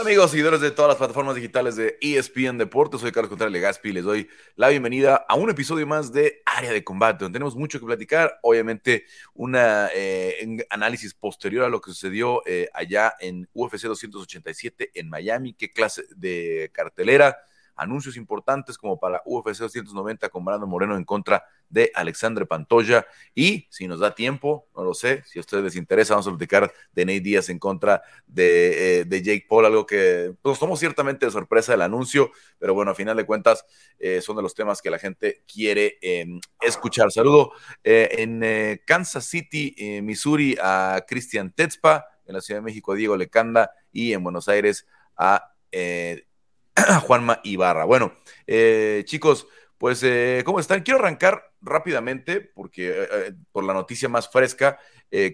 Hola amigos, seguidores de todas las plataformas digitales de ESPN Deportes, soy Carlos Contreras Legaspi y les doy la bienvenida a un episodio más de Área de Combate, donde tenemos mucho que platicar, obviamente un eh, análisis posterior a lo que sucedió eh, allá en UFC 287 en Miami, qué clase de cartelera, anuncios importantes como para UFC 290 con Brandon Moreno en contra de Alexandre Pantoya. Y si nos da tiempo, no lo sé, si a ustedes les interesa, vamos a platicar de Nate Díaz en contra de, eh, Jake Paul, algo que nos tomó ciertamente de sorpresa el anuncio, pero bueno, a final de cuentas eh, son de los temas que la gente quiere em, escuchar. Saludo eh, en Kansas City, Missouri, a Cristian Tetzpa, en la Ciudad de México, a Diego Lecanda y en Buenos Aires a Juanma Ibarra. Bueno, eh, chicos, pues, eh, ¿cómo están? Quiero arrancar rápidamente, porque eh, por la noticia más fresca,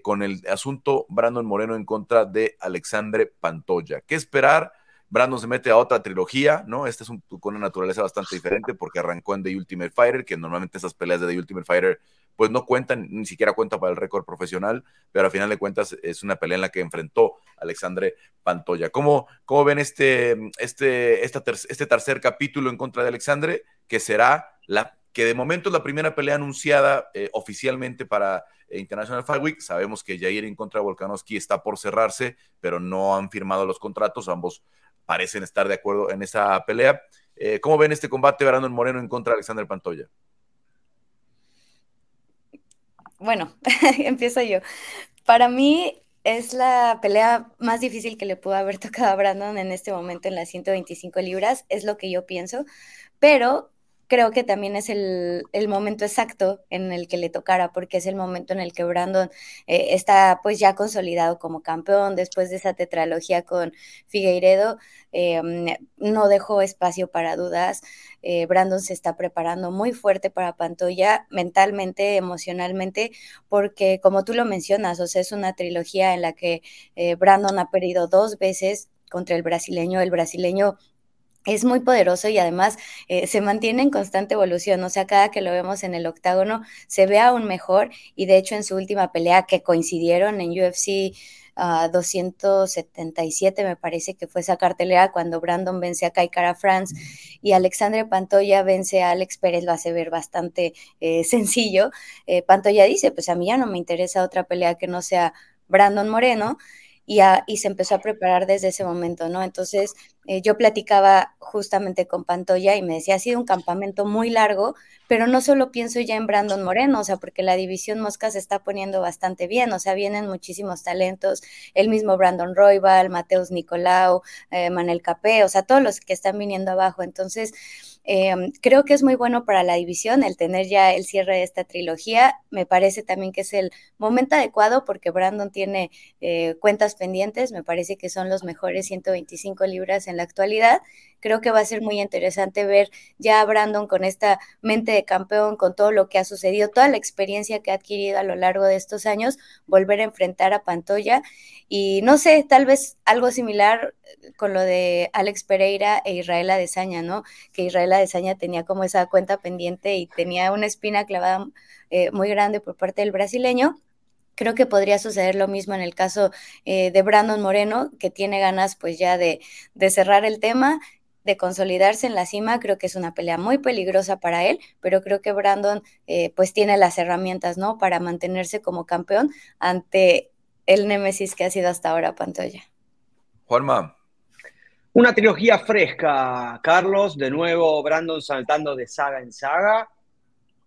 con el asunto Brandon Moreno en contra de Alexandre Pantoya. ¿Qué esperar? Brandon se mete a otra trilogía, ¿no? Esta es con una naturaleza bastante diferente porque arrancó en The Ultimate Fighter, que normalmente esas peleas de The Ultimate Fighter pues no cuentan, ni siquiera cuenta para el récord profesional, pero al final de cuentas es una pelea en la que enfrentó a Alexandre Pantoya. ¿Cómo, cómo ven este, este, este tercer capítulo en contra de Alexandre, que será la que de momento es la primera pelea anunciada eh, oficialmente para eh, International Fight Week. Sabemos que Jair en contra de Volkanovski está por cerrarse, pero no han firmado los contratos. Ambos parecen estar de acuerdo en esa pelea. Eh, ¿Cómo ven este combate Brandon Moreno en contra de Alexander Pantoya? Bueno, empiezo yo. Para mí es la pelea más difícil que le pudo haber tocado a Brandon en este momento en las 125 libras, es lo que yo pienso, pero creo que también es el, momento exacto en el que le tocara, porque es el momento en el que Brandon eh, está pues ya consolidado como campeón después de esa tetralogía con Figueiredo, eh, no dejó espacio para dudas, eh, Brandon se está preparando muy fuerte para Pantoya, mentalmente, emocionalmente, porque como tú lo mencionas, o sea, es una trilogía en la que Brandon ha perdido dos veces contra el brasileño, el brasileño es muy poderoso y además eh, se mantiene en constante evolución, o sea, cada que lo vemos en el octágono se ve aún mejor y de hecho en su última pelea que coincidieron en UFC 277 me parece que fue esa cartelera cuando Brandon vence a Kai Cara France y Alexandre Pantoya vence a Alex Pérez, lo hace ver bastante eh, sencillo. Eh, Pantoya dice, pues a mí ya no me interesa otra pelea que no sea Brandon Moreno y, y se empezó a preparar desde ese momento, ¿no? Entonces eh, yo platicaba justamente con Pantoya y me decía, ha sido un campamento muy largo, pero no solo pienso ya en Brandon Moreno, o sea, porque la división Mosca se está poniendo bastante bien, o sea, vienen muchísimos talentos, el mismo Brandon Roybal, Mateus Nicolau, eh, Manel Capé, o sea, todos los que están viniendo abajo. Entonces, Em, creo que es muy bueno para la división el tener ya el cierre de esta trilogía. Me parece también que es el momento adecuado porque Brandon tiene eh, cuentas pendientes. Me parece que son los mejores 125 libras en la actualidad. Creo que va a ser muy interesante ver ya a Brandon con esta mente de campeón, con todo lo que ha sucedido, toda la experiencia que ha adquirido a lo largo de estos años, volver a enfrentar a Pantoya. Y no sé, tal vez algo similar con lo de Alex Pereira e Israel Adesanya, ¿no? Que Israel Adesanya tenía como esa cuenta pendiente y tenía una espina clavada eh, muy grande por parte del brasileño. Creo que podría suceder lo mismo en el caso eh, de Brandon Moreno, que tiene ganas pues ya de, de cerrar el tema de consolidarse en la cima, creo que es una pelea muy peligrosa para él, pero creo que Brandon eh, pues tiene las herramientas, ¿no? Para mantenerse como campeón ante el némesis que ha sido hasta ahora Pantoya. Juanma. Una trilogía fresca, Carlos, de nuevo Brandon saltando de saga en saga.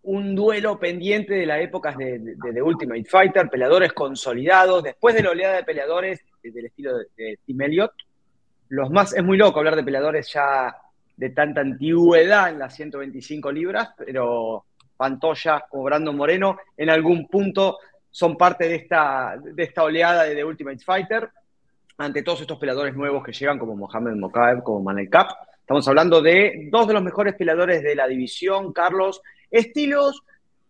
Un duelo pendiente de las épocas de, Ultimate Fighter, peleadores consolidados, después de la oleada de peleadores del estilo de, Tim Elliott, los más, es muy loco hablar de peleadores ya de tanta antigüedad en las 125 libras, pero Pantoya como Brandon Moreno en algún punto son parte de esta, de esta oleada de The Ultimate Fighter ante todos estos peleadores nuevos que llegan como Mohamed Mokaev, como Manel Cap. Estamos hablando de dos de los mejores peleadores de la división, Carlos. Estilos,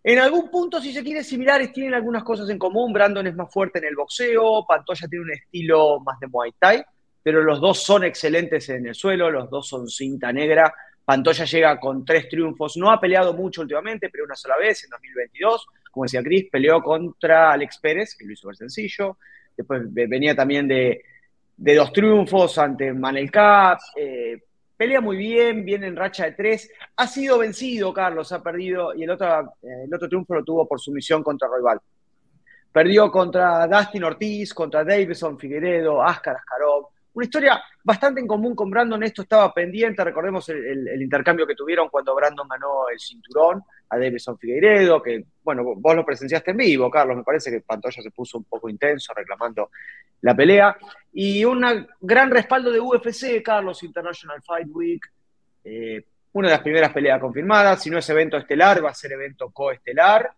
en algún punto, si se quiere, similares, tienen algunas cosas en común. Brandon es más fuerte en el boxeo, Pantoya tiene un estilo más de Muay Thai pero los dos son excelentes en el suelo, los dos son cinta negra. Pantoya llega con tres triunfos, no ha peleado mucho últimamente, pero una sola vez en 2022. Como decía Chris, peleó contra Alex Pérez, que lo hizo ver sencillo. Después venía también de, de dos triunfos ante Manel Cap, eh, pelea muy bien, viene en racha de tres, ha sido vencido Carlos, ha perdido, y el otro, eh, el otro triunfo lo tuvo por sumisión contra Royal. Perdió contra Dustin Ortiz, contra Davison Figueredo, Ascar Askarov, una historia bastante en común con Brandon, esto estaba pendiente, recordemos el, intercambio que tuvieron cuando Brandon ganó el cinturón a Davison Figueiredo, que, bueno, vos lo presenciaste en vivo, Carlos, me parece que Pantoya se puso un poco intenso reclamando la pelea, y un gran respaldo de UFC, Carlos, International Fight Week, eh, una de las primeras peleas confirmadas, si no es evento estelar, va a ser evento coestelar,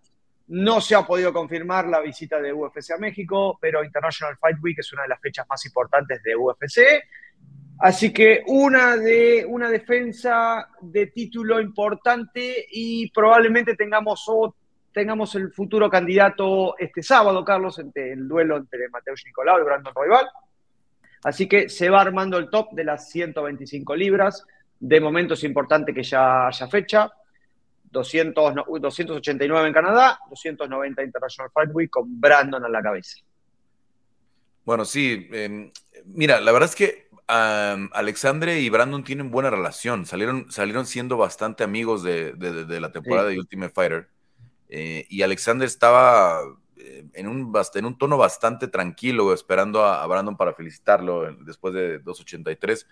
no se ha podido confirmar la visita de UFC a México, pero International Fight Week es una de las fechas más importantes de UFC. Así que una, de, una defensa de título importante y probablemente tengamos, tengamos el futuro candidato este sábado, Carlos, entre el duelo entre Mateusz Nicolau y Brandon Royval. Así que se va armando el top de las 125 libras. De momento es importante que ya haya fecha. 200, 289 en Canadá, 290 International Fight Week con Brandon a la cabeza. Bueno, sí, em, mira, la verdad es que Alexandre y Brandon tienen buena relación, salieron, salieron siendo bastante amigos de, la temporada de Ultimate Fighter. Eh, y Alexander estaba eh, en un, en un tono bastante tranquilo, esperando a, a Brandon para felicitarlo después de 283.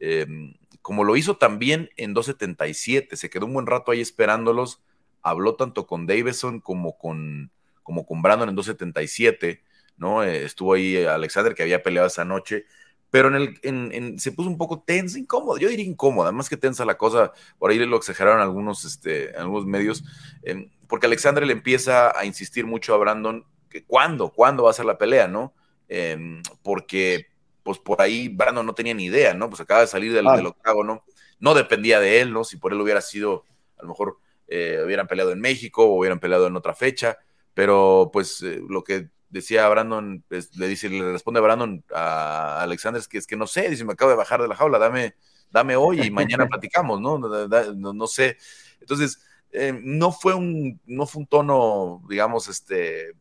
Em, como lo hizo también en 277, se quedó un buen rato ahí esperándolos, habló tanto con Davison como con, como con Brandon en 277, ¿no? Eh, estuvo ahí Alexander que había peleado esa noche, pero en el, en, se puso un poco tensa, incómodo, yo diría incómoda, más que tensa la cosa, por ahí lo exageraron algunos, este, algunos medios, em, porque Alexander le empieza a insistir mucho a Brandon que cuándo, cuándo va a ser la pelea, ¿no? Em, porque pues por ahí Brandon no tenía ni idea, ¿no? Pues acaba de salir del, octágono, no dependía de él, ¿no? Si por él hubiera sido, a lo mejor eh, hubieran peleado en México o hubieran peleado en otra fecha, pero pues eh, lo que decía Brandon, pues, le dice, le responde Brandon a Alexander es que es que no sé, dice, me acabo de bajar de la jaula, dame, dame hoy y mañana platicamos, ¿no? No, sé. Entonces, eh, no fue un, no fue un tono, digamos, este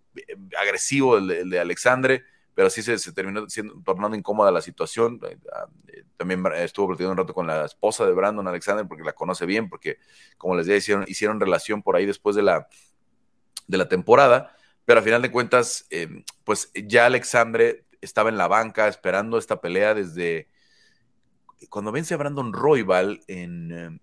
agresivo el de Alexandre pero sí se, terminó siendo, tornando incómoda la situación. Eh, ah, eh, también estuvo platicando un rato con la esposa de Brandon Alexander porque la conoce bien, porque como les decía, hicieron, relación por ahí después de la, de la temporada, pero a final de cuentas, em, pues ya Alexandre estaba en la banca esperando esta pelea desde cuando vence a Brandon Royval en...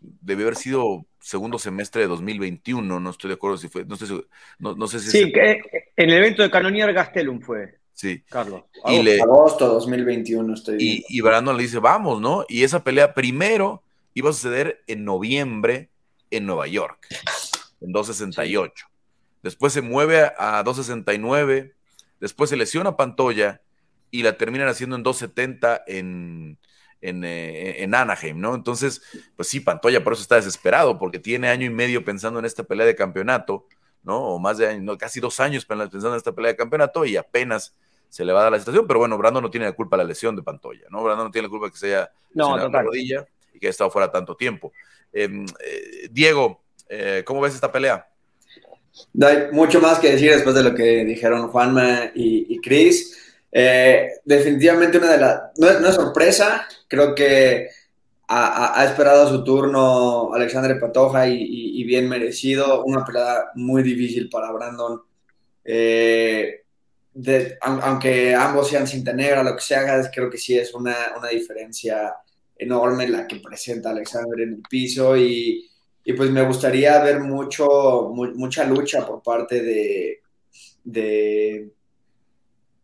Debió haber sido segundo semestre de 2021, no estoy de acuerdo si fue, no, sé si... Sí, que en el evento de Canonier Gastelum fue. Sí. Carlos. Y agosto 2021 estoy Y, y Brandon le dice, vamos, ¿no? Y esa pelea primero iba a suceder en noviembre en Nueva York, en 268. Después se mueve a 269, después se lesiona Pantoya y la terminan haciendo en 270 en, eh, en, Anaheim, ¿no? Entonces, pues sí, Pantoya por eso está desesperado, porque tiene año y medio pensando en esta pelea de campeonato, ¿no? O más de año, casi dos años pensando en esta pelea de campeonato y apenas se le va a dar la situación, pero bueno, Brando no tiene la culpa de la lesión de Pantoya, ¿no? Brando no tiene la culpa de que se haya no, la rodilla y que haya estado fuera tanto tiempo. Em, eh, Diego, eh, ¿cómo ves esta pelea? hay mucho más que decir después de lo que dijeron Juanma y, y Chris. Eh, definitivamente una de las, no, es sorpresa, creo que ha, esperado su turno Alexandre Patoja y, bien merecido, una pelea muy difícil para Brandon. Eh, aunque ambos sean cinta negra, lo que se haga, creo que sí es una, diferencia enorme la que presenta Alexandre en el piso y, pues me gustaría ver mucho, mucha lucha por parte de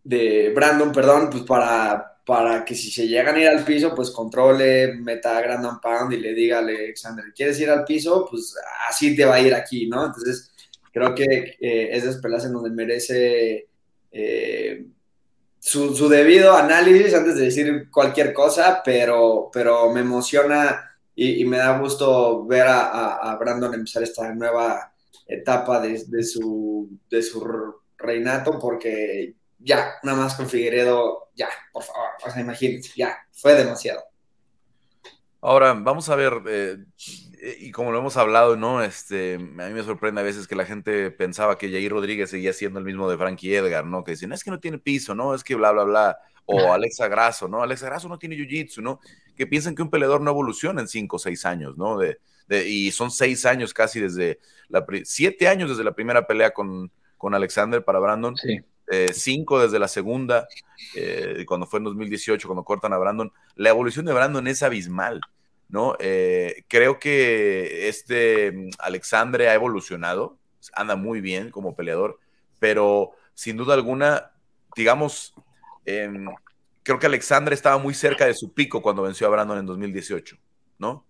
de Brandon, perdón, pues para, para que si se llegan a ir al piso, pues controle, meta a Brandon Pound y le diga a Alexander, ¿quieres ir al piso? Pues así te va a ir aquí, ¿no? Entonces, creo que eh, es de en donde merece eh, su, debido análisis antes de decir cualquier cosa, pero, pero me emociona y, me da gusto ver a, Brandon empezar esta nueva etapa de, de, su, de su reinato, porque ya, nada más con Figueredo, ya, por favor, o sea, imagínense, ya, fue demasiado. Ahora, vamos a ver, eh, y como lo hemos hablado, ¿no? Este, a mí me sorprende a veces que la gente pensaba que Jair Rodríguez seguía siendo el mismo de Frankie Edgar, ¿no? Que dicen, es que no tiene piso, ¿no? Es que bla, bla, bla. o Alexa Grasso, ¿no? Alexa Grasso no tiene jiu-jitsu, ¿no? Que piensan que un peleador no evoluciona en cinco o seis años, ¿no? De, y son seis años casi desde la, siete años desde la primera pelea con, con Alexander para Brandon. Sí. Eh, cinco desde la segunda, eh, cuando fue en 2018, cuando cortan a Brandon. La evolución de Brandon es abismal, ¿no? Eh, creo que este mm, Alexandre ha evolucionado, anda muy bien como peleador, pero sin duda alguna, digamos, em, creo que Alexandre estaba muy cerca de su pico cuando venció a Brandon en 2018, ¿no?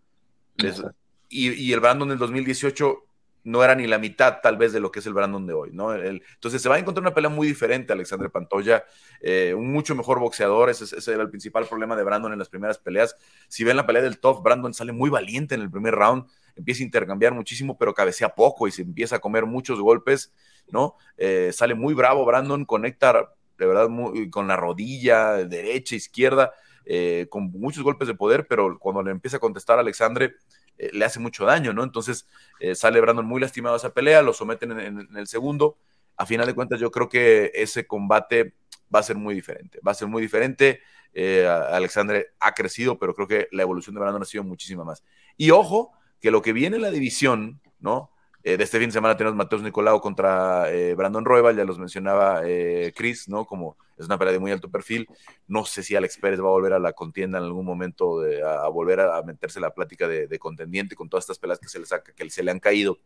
y, y, el Brandon del 2018 no era ni la mitad tal vez de lo que es el Brandon de hoy, ¿no? entonces se va a encontrar una pelea muy diferente, Alexandre Pantoya, eh, un mucho mejor boxeador, ese, era el principal problema de Brandon en las primeras peleas. Si ven la pelea del top, Brandon sale muy valiente en el primer round, empieza a intercambiar muchísimo, pero cabecea poco y se empieza a comer muchos golpes, ¿no? Eh, sale muy bravo Brandon, conecta de verdad con la rodilla, derecha, izquierda, eh, con muchos golpes de poder, pero cuando le empieza a contestar a Alexandre, eh, le hace mucho daño, ¿no? Entonces eh, sale Brandon muy lastimado a esa pelea, lo someten en, el segundo. A final de cuentas, yo creo que ese combate va a ser muy diferente. Va a ser muy diferente. Eh, Alexandre ha crecido, pero creo que la evolución de Brandon ha sido muchísima más. Y ojo, que lo que viene en la división, ¿no? Eh, de este fin de semana tenemos Mateus Nicolau contra eh, Brandon Roybal, ya los mencionaba eh, Chris, ¿no? Como es una pelea de muy alto perfil. No sé si Alex Pérez va a volver a la contienda en algún momento, a, volver a, meterse en la plática de, contendiente con todas estas peleas que se le, saca, que se le han caído.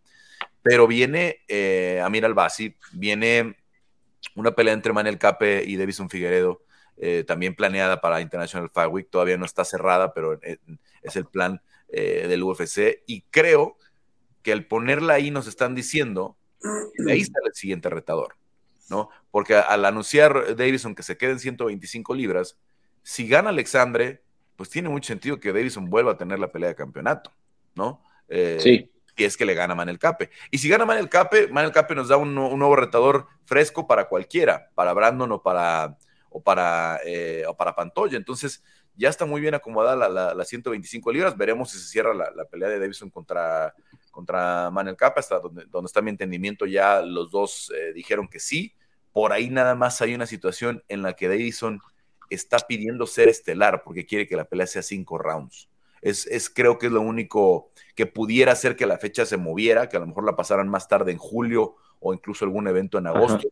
Pero viene Amir Albasi, viene una pelea entre Manel Cape y Davison Figueredo, también planeada para International Fight Week. Todavía no está cerrada, pero es el plan del UFC. Y creo al ponerla ahí nos están diciendo, de ahí está el siguiente retador, ¿no? Porque al anunciar Davison que se quede en 125 libras, si gana Alexandre, pues tiene mucho sentido que Davison vuelva a tener la pelea de campeonato, ¿no? Eh, sí. Y es que le gana Manel Cape. Y si gana Manel Cape, Manel Cape nos da un, nuevo retador fresco para cualquiera, para Brandon o para, o para, eh, o para Pantoya. Entonces, ya está muy bien acomodada las la, 125 libras. Veremos si se cierra la, pelea de Davison contra, contra Manuel Capa, hasta donde, donde está mi entendimiento, ya los dos eh, dijeron que sí. Por ahí nada más hay una situación en la que Davison está pidiendo ser estelar porque quiere que la pelea sea cinco rounds. Es, es, creo que es lo único que pudiera hacer que la fecha se moviera, que a lo mejor la pasaran más tarde en julio o incluso algún evento en agosto.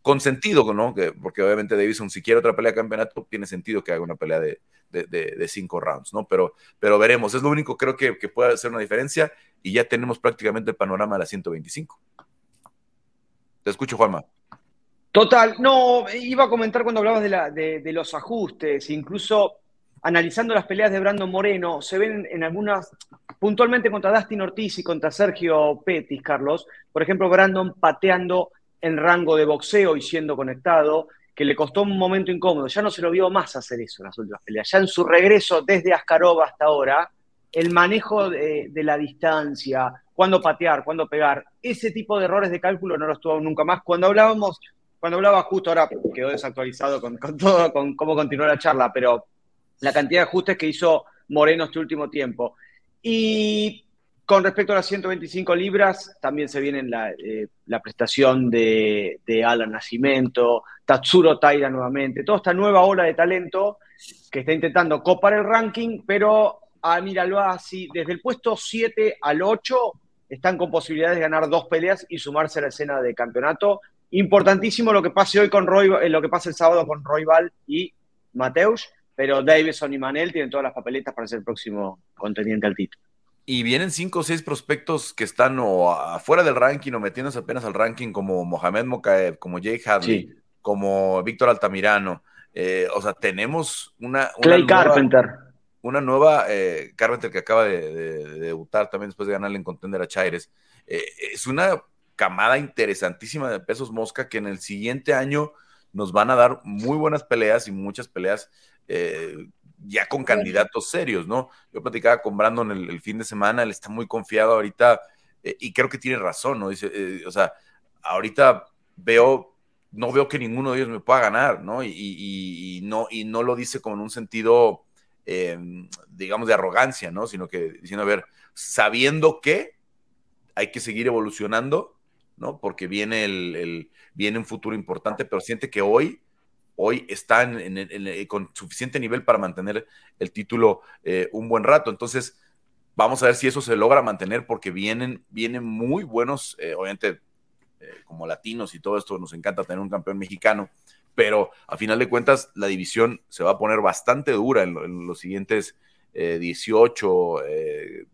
Con sentido, ¿no? Que, porque obviamente Davison, si quiere otra pelea de campeonato, tiene sentido que haga una pelea de, de, cinco rounds, ¿no? Pero, pero veremos, es lo único creo que, que puede hacer una diferencia y ya tenemos prácticamente el panorama de la 125. Te escucho, Juanma. Total, no, iba a comentar cuando hablabas de, la, de, los ajustes, incluso analizando las peleas de Brandon Moreno, se ven en algunas, puntualmente contra Dustin Ortiz y contra Sergio Petis, Carlos, por ejemplo, Brandon pateando en rango de boxeo y siendo conectado, que le costó un momento incómodo. Ya no se lo vio más hacer eso en las últimas peleas. Ya en su regreso desde Ascarova hasta ahora, el manejo de, la distancia, cuándo patear, cuándo pegar, ese tipo de errores de cálculo no los tuvo nunca más. Cuando hablábamos, cuando hablaba justo ahora, quedó desactualizado con, todo, con cómo continuó la charla, pero la cantidad de ajustes que hizo Moreno este último tiempo. Y con respecto a las 125 libras, también se viene la, eh, la prestación de, Alan Nacimiento, Tatsuro Taira nuevamente, toda esta nueva ola de talento que está intentando copar el ranking, pero a míralo así, desde el puesto 7 al 8 están con posibilidades de ganar dos peleas y sumarse a la escena de campeonato. Importantísimo lo que pase hoy con Roy, eh, lo que pase el sábado con Royval y Mateus, pero Davison y Manel tienen todas las papeletas para ser el próximo contendiente al título y vienen cinco o seis prospectos que están o afuera del ranking o metiéndose apenas al ranking, como Mohamed Mokaev, como Jay Hadley, como Víctor Altamirano. Eh, o sea, tenemos una. Clay Carpenter. Una nueva eh, Carpenter que acaba de, debutar también después de ganarle en contender a Chaires. Eh, es una camada interesantísima de pesos mosca que en el siguiente año nos van a dar muy buenas peleas y muchas peleas ya con candidatos serios, ¿no? Yo platicaba con Brandon el, fin de semana, él está muy confiado ahorita eh, y creo que tiene razón, ¿no? Dice, eh, o sea, ahorita veo, no veo que ninguno de ellos me pueda ganar, ¿no? Y, no, y no lo dice como en un sentido, em, digamos, de arrogancia, ¿no? Sino que diciendo, a ver, sabiendo que hay que seguir evolucionando, ¿no? Porque viene, el, viene un futuro importante, pero siente que hoy hoy están con suficiente nivel para mantener el título eh, un buen rato. Entonces, vamos a ver si eso se logra mantener porque vienen, vienen muy buenos, eh, obviamente, como latinos y todo esto, nos encanta tener un campeón mexicano, pero a final de cuentas la división se va a poner bastante dura en, los siguientes 18,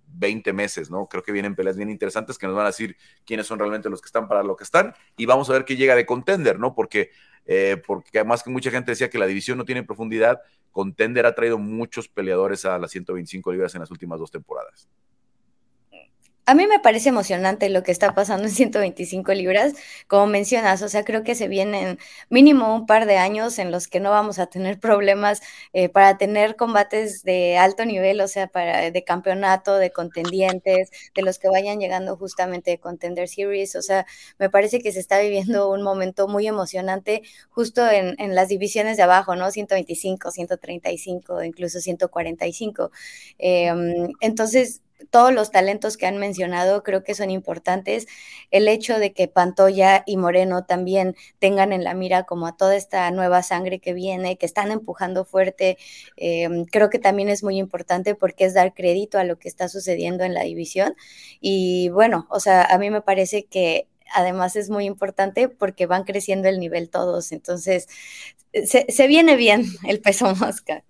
20 meses, ¿no? Creo que vienen peleas bien interesantes que nos van a decir quiénes son realmente los que están para lo que están y vamos a ver qué llega de contender, ¿no? Porque, eh, porque además que mucha gente decía que la división no tiene profundidad, contender ha traído muchos peleadores a las 125 libras en las últimas dos temporadas a mí me parece emocionante lo que está pasando en 125 libras, como mencionas, o sea, creo que se vienen mínimo un par de años en los que no vamos a tener problemas eh, para tener combates de alto nivel, o sea, para de campeonato, de contendientes, de los que vayan llegando justamente de Contender Series, o sea, me parece que se está viviendo un momento muy emocionante justo en, las divisiones de abajo, ¿no? 125, 135, incluso 145. Eh, entonces, todos los talentos que han mencionado creo que son importantes. El hecho de que Pantoya y Moreno también tengan en la mira como a toda esta nueva sangre que viene, que están empujando fuerte, em, creo que también es muy importante porque es dar crédito a lo que está sucediendo en la división. Y bueno, o sea, a mí me parece que además es muy importante porque van creciendo el nivel todos. Entonces, se, se viene bien el peso mosca.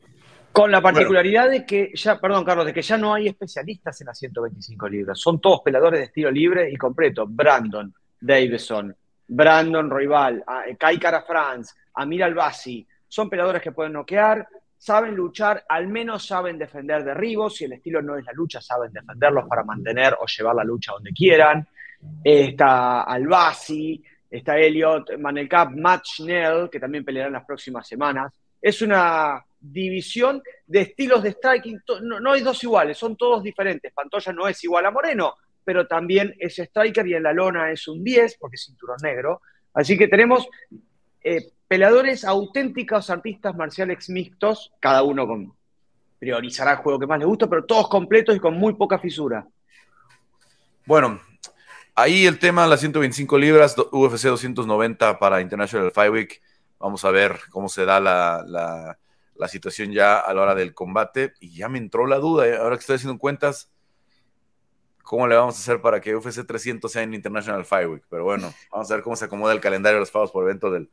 Con la particularidad de que ya, perdón Carlos, de que ya no hay especialistas en las 125 libras. Son todos peladores de estilo libre y completo. Brandon, Davison, Brandon Roybal, eh, Kai Cara France, Amir Albasi. Son peladores que pueden noquear, saben luchar, al menos saben defender derribos. Si el estilo no es la lucha, saben defenderlos para mantener o llevar la lucha donde quieran. Está Albasi, está Elliot, Manelcap, Matt Schnell, que también pelearán las próximas semanas. Es una división de estilos de striking. No, hay dos iguales, son todos diferentes. Pantoya no es igual a Moreno, pero también es striker y en la lona es un 10, porque es cinturón negro. Así que tenemos eh, peleadores auténticos, artistas marciales mixtos, cada uno con, priorizará el juego que más le gusta, pero todos completos y con muy poca fisura. Bueno, ahí el tema, las 125 libras, UFC 290 para International Fight Week. Vamos a ver cómo se da la la situación ya a la hora del combate y ya me entró la duda, ¿eh? ahora que estoy haciendo cuentas, ¿cómo le vamos a hacer para que UFC 300 sea en International Fight Week? Pero bueno, vamos a ver cómo se acomoda el calendario de los pagos por evento del,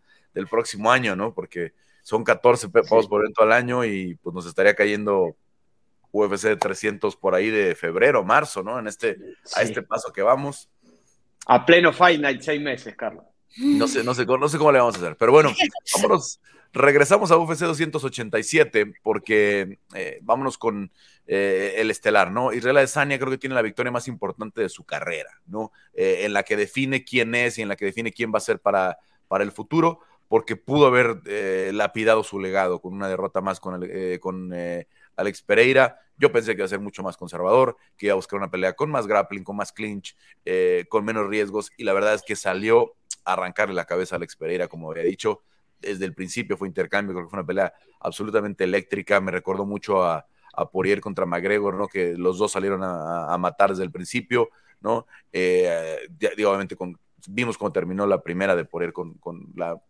próximo año, ¿no? Porque son 14 pagos por evento al año y pues nos estaría cayendo UFC 300 por ahí de febrero, marzo, ¿no? En este, a este paso que vamos. A pleno Fight Night, seis meses, Carlos. No sé, no sé, no sé cómo le vamos a hacer, pero bueno, vámonos, regresamos a UFC 287 porque eh, vámonos con eh, el estelar, ¿no? Israel Adesanya creo que tiene la victoria más importante de su carrera, ¿no? Eh, en la que define quién es y en la que define quién va a ser para, para el futuro, porque pudo haber lapidado su legado con una derrota más con, con Alex Pereira. Yo pensé que iba a ser mucho más conservador, que iba a buscar una pelea con más grappling, con más clinch, con menos riesgos, y la verdad es que salió arrancarle la cabeza a Alex Pereira, como había dicho. Desde el principio fue intercambio, creo que fue una pelea absolutamente eléctrica. Me recordó mucho a, a Poirier contra McGregor, ¿no? Que los dos salieron a, matar desde el principio, ¿no? Eh, obviamente con, vimos cómo terminó la primera de Poirier con, la,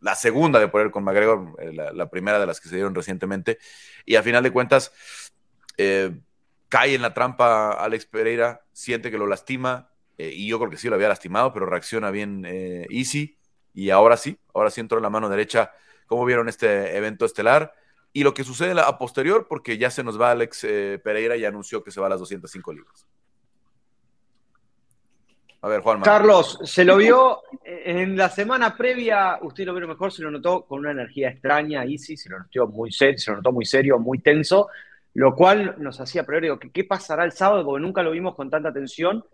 la, segunda de Poirier con McGregor, eh, la, primera de las que se dieron recientemente. Y a final de cuentas, eh, cae en la trampa Alex Pereira, siente que lo lastima, eh, y yo creo que sí lo había lastimado, pero reacciona bien eh, Easy, y ahora sí, ahora sí entró en la mano derecha. ¿Cómo vieron este evento estelar? Y lo que sucede a posterior, porque ya se nos va Alex Pereira y anunció que se va a las 205 libras. A ver, Juan. Carlos, se lo vio en la semana previa, usted lo vio mejor, se lo notó con una energía extraña, Easy, se lo notó muy serio, se lo notó muy serio, muy tenso, lo cual nos hacía priori, ¿qué pasará el sábado? Porque nunca lo vimos con tanta tensión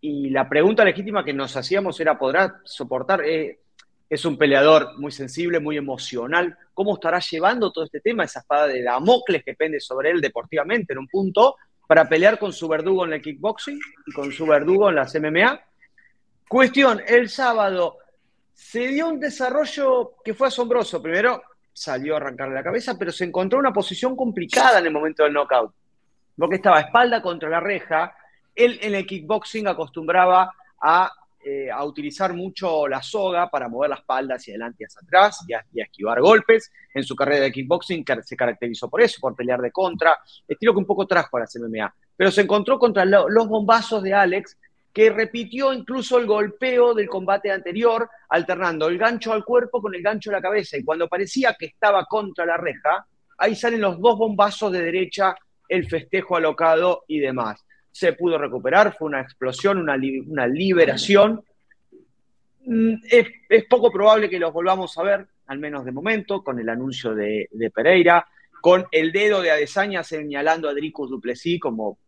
y la pregunta legítima que nos hacíamos era, ¿podrá soportar? Eh, es un peleador muy sensible, muy emocional. ¿Cómo estará llevando todo este tema, esa espada de Damocles que pende sobre él deportivamente en un punto, para pelear con su verdugo en el kickboxing y con su verdugo en las MMA? Cuestión, el sábado se dio un desarrollo que fue asombroso. Primero salió a arrancarle la cabeza, pero se encontró una posición complicada en el momento del knockout, porque estaba espalda contra la reja, él en el kickboxing acostumbraba a eh, a utilizar mucho la soga para mover la espalda hacia adelante y hacia atrás y a, esquivar golpes. En su carrera de kickboxing se caracterizó por eso, por pelear de contra, estilo que un poco trajo a la MMA. Pero se encontró contra los bombazos de Alex, que repitió incluso el golpeo del combate anterior, alternando el gancho al cuerpo con el gancho a la cabeza. Y cuando parecía que estaba contra la reja, ahí salen los dos bombazos de derecha, el festejo alocado y demás se pudo recuperar, fue una explosión, una, liberación. Mm, es, poco probable que los volvamos a ver, al menos de momento, con el anuncio de, Pereira, con el dedo de Adesanya señalando a Dricus Duplessis como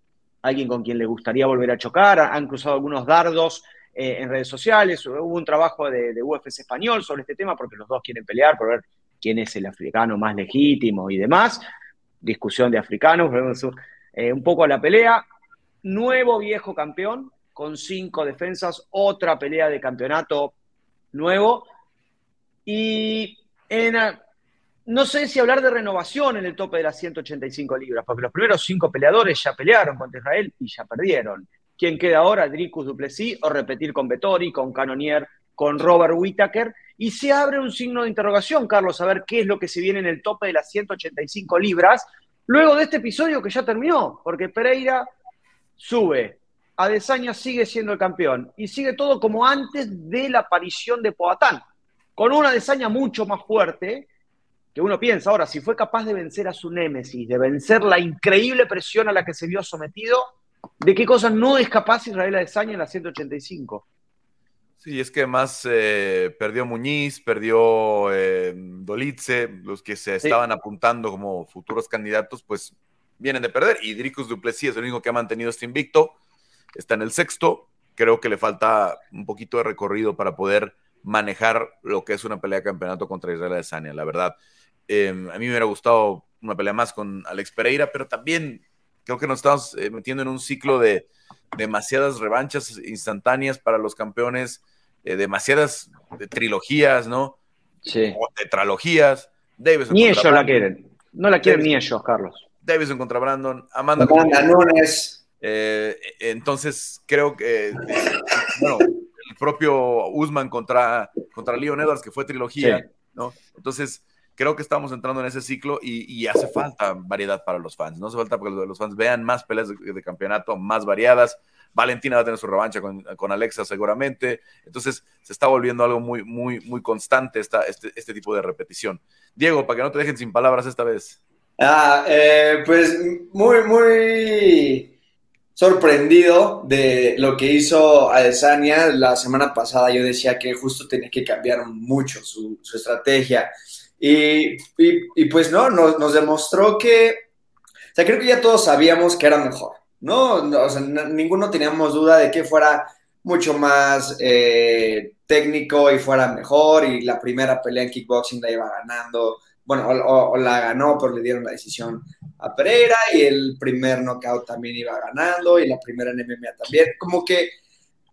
alguien con quien le gustaría volver a chocar. Han cruzado algunos dardos eh, en redes sociales. Hubo un trabajo de, de, UFC español sobre este tema porque los dos quieren pelear por ver quién es el africano más legítimo y demás. Discusión de africanos, eh, un poco a la pelea nuevo viejo campeón con cinco defensas, otra pelea de campeonato nuevo. Y en, no sé si hablar de renovación en el tope de las 185 libras, porque los primeros cinco peleadores ya pelearon contra Israel y ya perdieron. ¿Quién queda ahora? Dricus Duplessis o repetir con Vettori, con Canonier, con Robert Whittaker. Y se abre un signo de interrogación, Carlos, a ver qué es lo que se viene en el tope de las 185 libras, luego de este episodio que ya terminó, porque Pereira sube, Adesanya sigue siendo el campeón y sigue todo como antes de la aparición de Poatán, con una Adesanya mucho más fuerte, que uno piensa, ahora, si fue capaz de vencer a su némesis, de vencer la increíble presión a la que se vio sometido, ¿de qué cosa no es capaz Israel Adesanya en la 185? Sí, es que además eh, perdió Muñiz, perdió eh, Dolitze, los que se estaban apuntando como futuros candidatos, pues vienen de perder y Dricus Duplessis es el único que ha mantenido este invicto, está en el sexto, creo que le falta un poquito de recorrido para poder manejar lo que es una pelea de campeonato contra Israel Adesanya, la verdad. Em, a mí me hubiera gustado una pelea más con Alex Pereira, pero también creo que nos estamos eh, metiendo en un ciclo de demasiadas revanchas instantáneas para los campeones, eh, demasiadas trilogías, ¿no? Sí. O tetralogías. ni ellos la quieren. No la quieren ni ellos, Carlos. Davison contra Brandon, Amanda, Amanda Nunes. Eh, entonces, creo que, eh, bueno, el propio Usman contra, contra Leon Edwards, que fue trilogía, ¿no? Entonces, creo que estamos entrando en ese ciclo y, hace falta variedad para los fans, no hace falta porque los fans vean más peleas de, campeonato, más variadas. Valentina va a tener su revancha con, Alexa seguramente. Entonces se está volviendo algo muy, muy, muy constante esta, este, este tipo de repetición. Diego, para que no te dejen sin palabras esta vez. Ah, eh, pues muy, muy sorprendido de lo que hizo Adesanya la semana pasada. Yo decía que justo tenía que cambiar mucho su, estrategia. Y, pues no, nos, demostró que, o sea, creo que ya todos sabíamos que era mejor, ¿no? o sea, ninguno teníamos duda de que fuera mucho más eh, técnico y fuera mejor. Y la primera pelea en kickboxing la iba ganando bueno, o, la ganó, pero le dieron la decisión a Pereira y el primer knockout también iba ganando y la primera en MMA también. Como que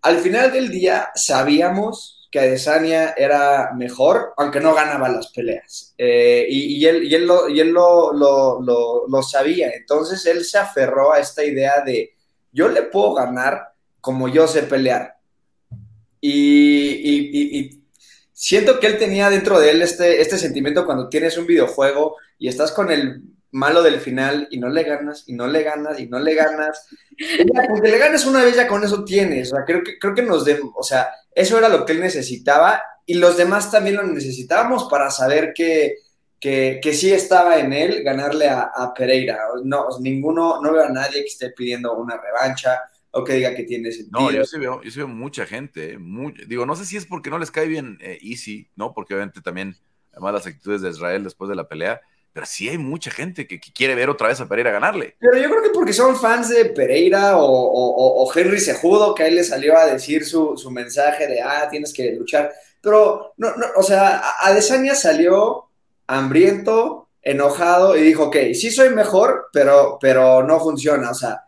al final del día sabíamos que Adesanya era mejor, aunque no ganaba las peleas. Eh, y, él, y él, lo, y él lo, lo, lo, sabía. Entonces él se aferró a esta idea de yo le puedo ganar como yo sé pelear. y, siento que él tenía dentro de él este, este sentimiento cuando tienes un videojuego y estás con el malo del final y no le ganas y no le ganas y no le ganas. porque le ganas una vez ya con eso tienes. O sea, creo que, creo que nos de, o sea, eso era lo que él necesitaba y los demás también lo necesitábamos para saber que, que, que sí estaba en él ganarle a, a Pereira. No, ninguno, no veo a nadie que esté pidiendo una revancha o que diga que tiene sentido. No, yo sí veo, yo sí veo mucha gente. digo, no sé si es porque no les cae bien eh, Easy, ¿no? Porque obviamente también, además las actitudes de Israel después de la pelea, pero sí hay mucha gente que, quiere ver otra vez a Pereira ganarle. Pero yo creo que porque son fans de Pereira o, Henry Sejudo, que él le salió a decir su, mensaje de, ah, tienes que luchar. Pero, no, no, o sea, Adesanya salió hambriento, enojado y dijo, ok, sí soy mejor, pero, pero no funciona. O sea,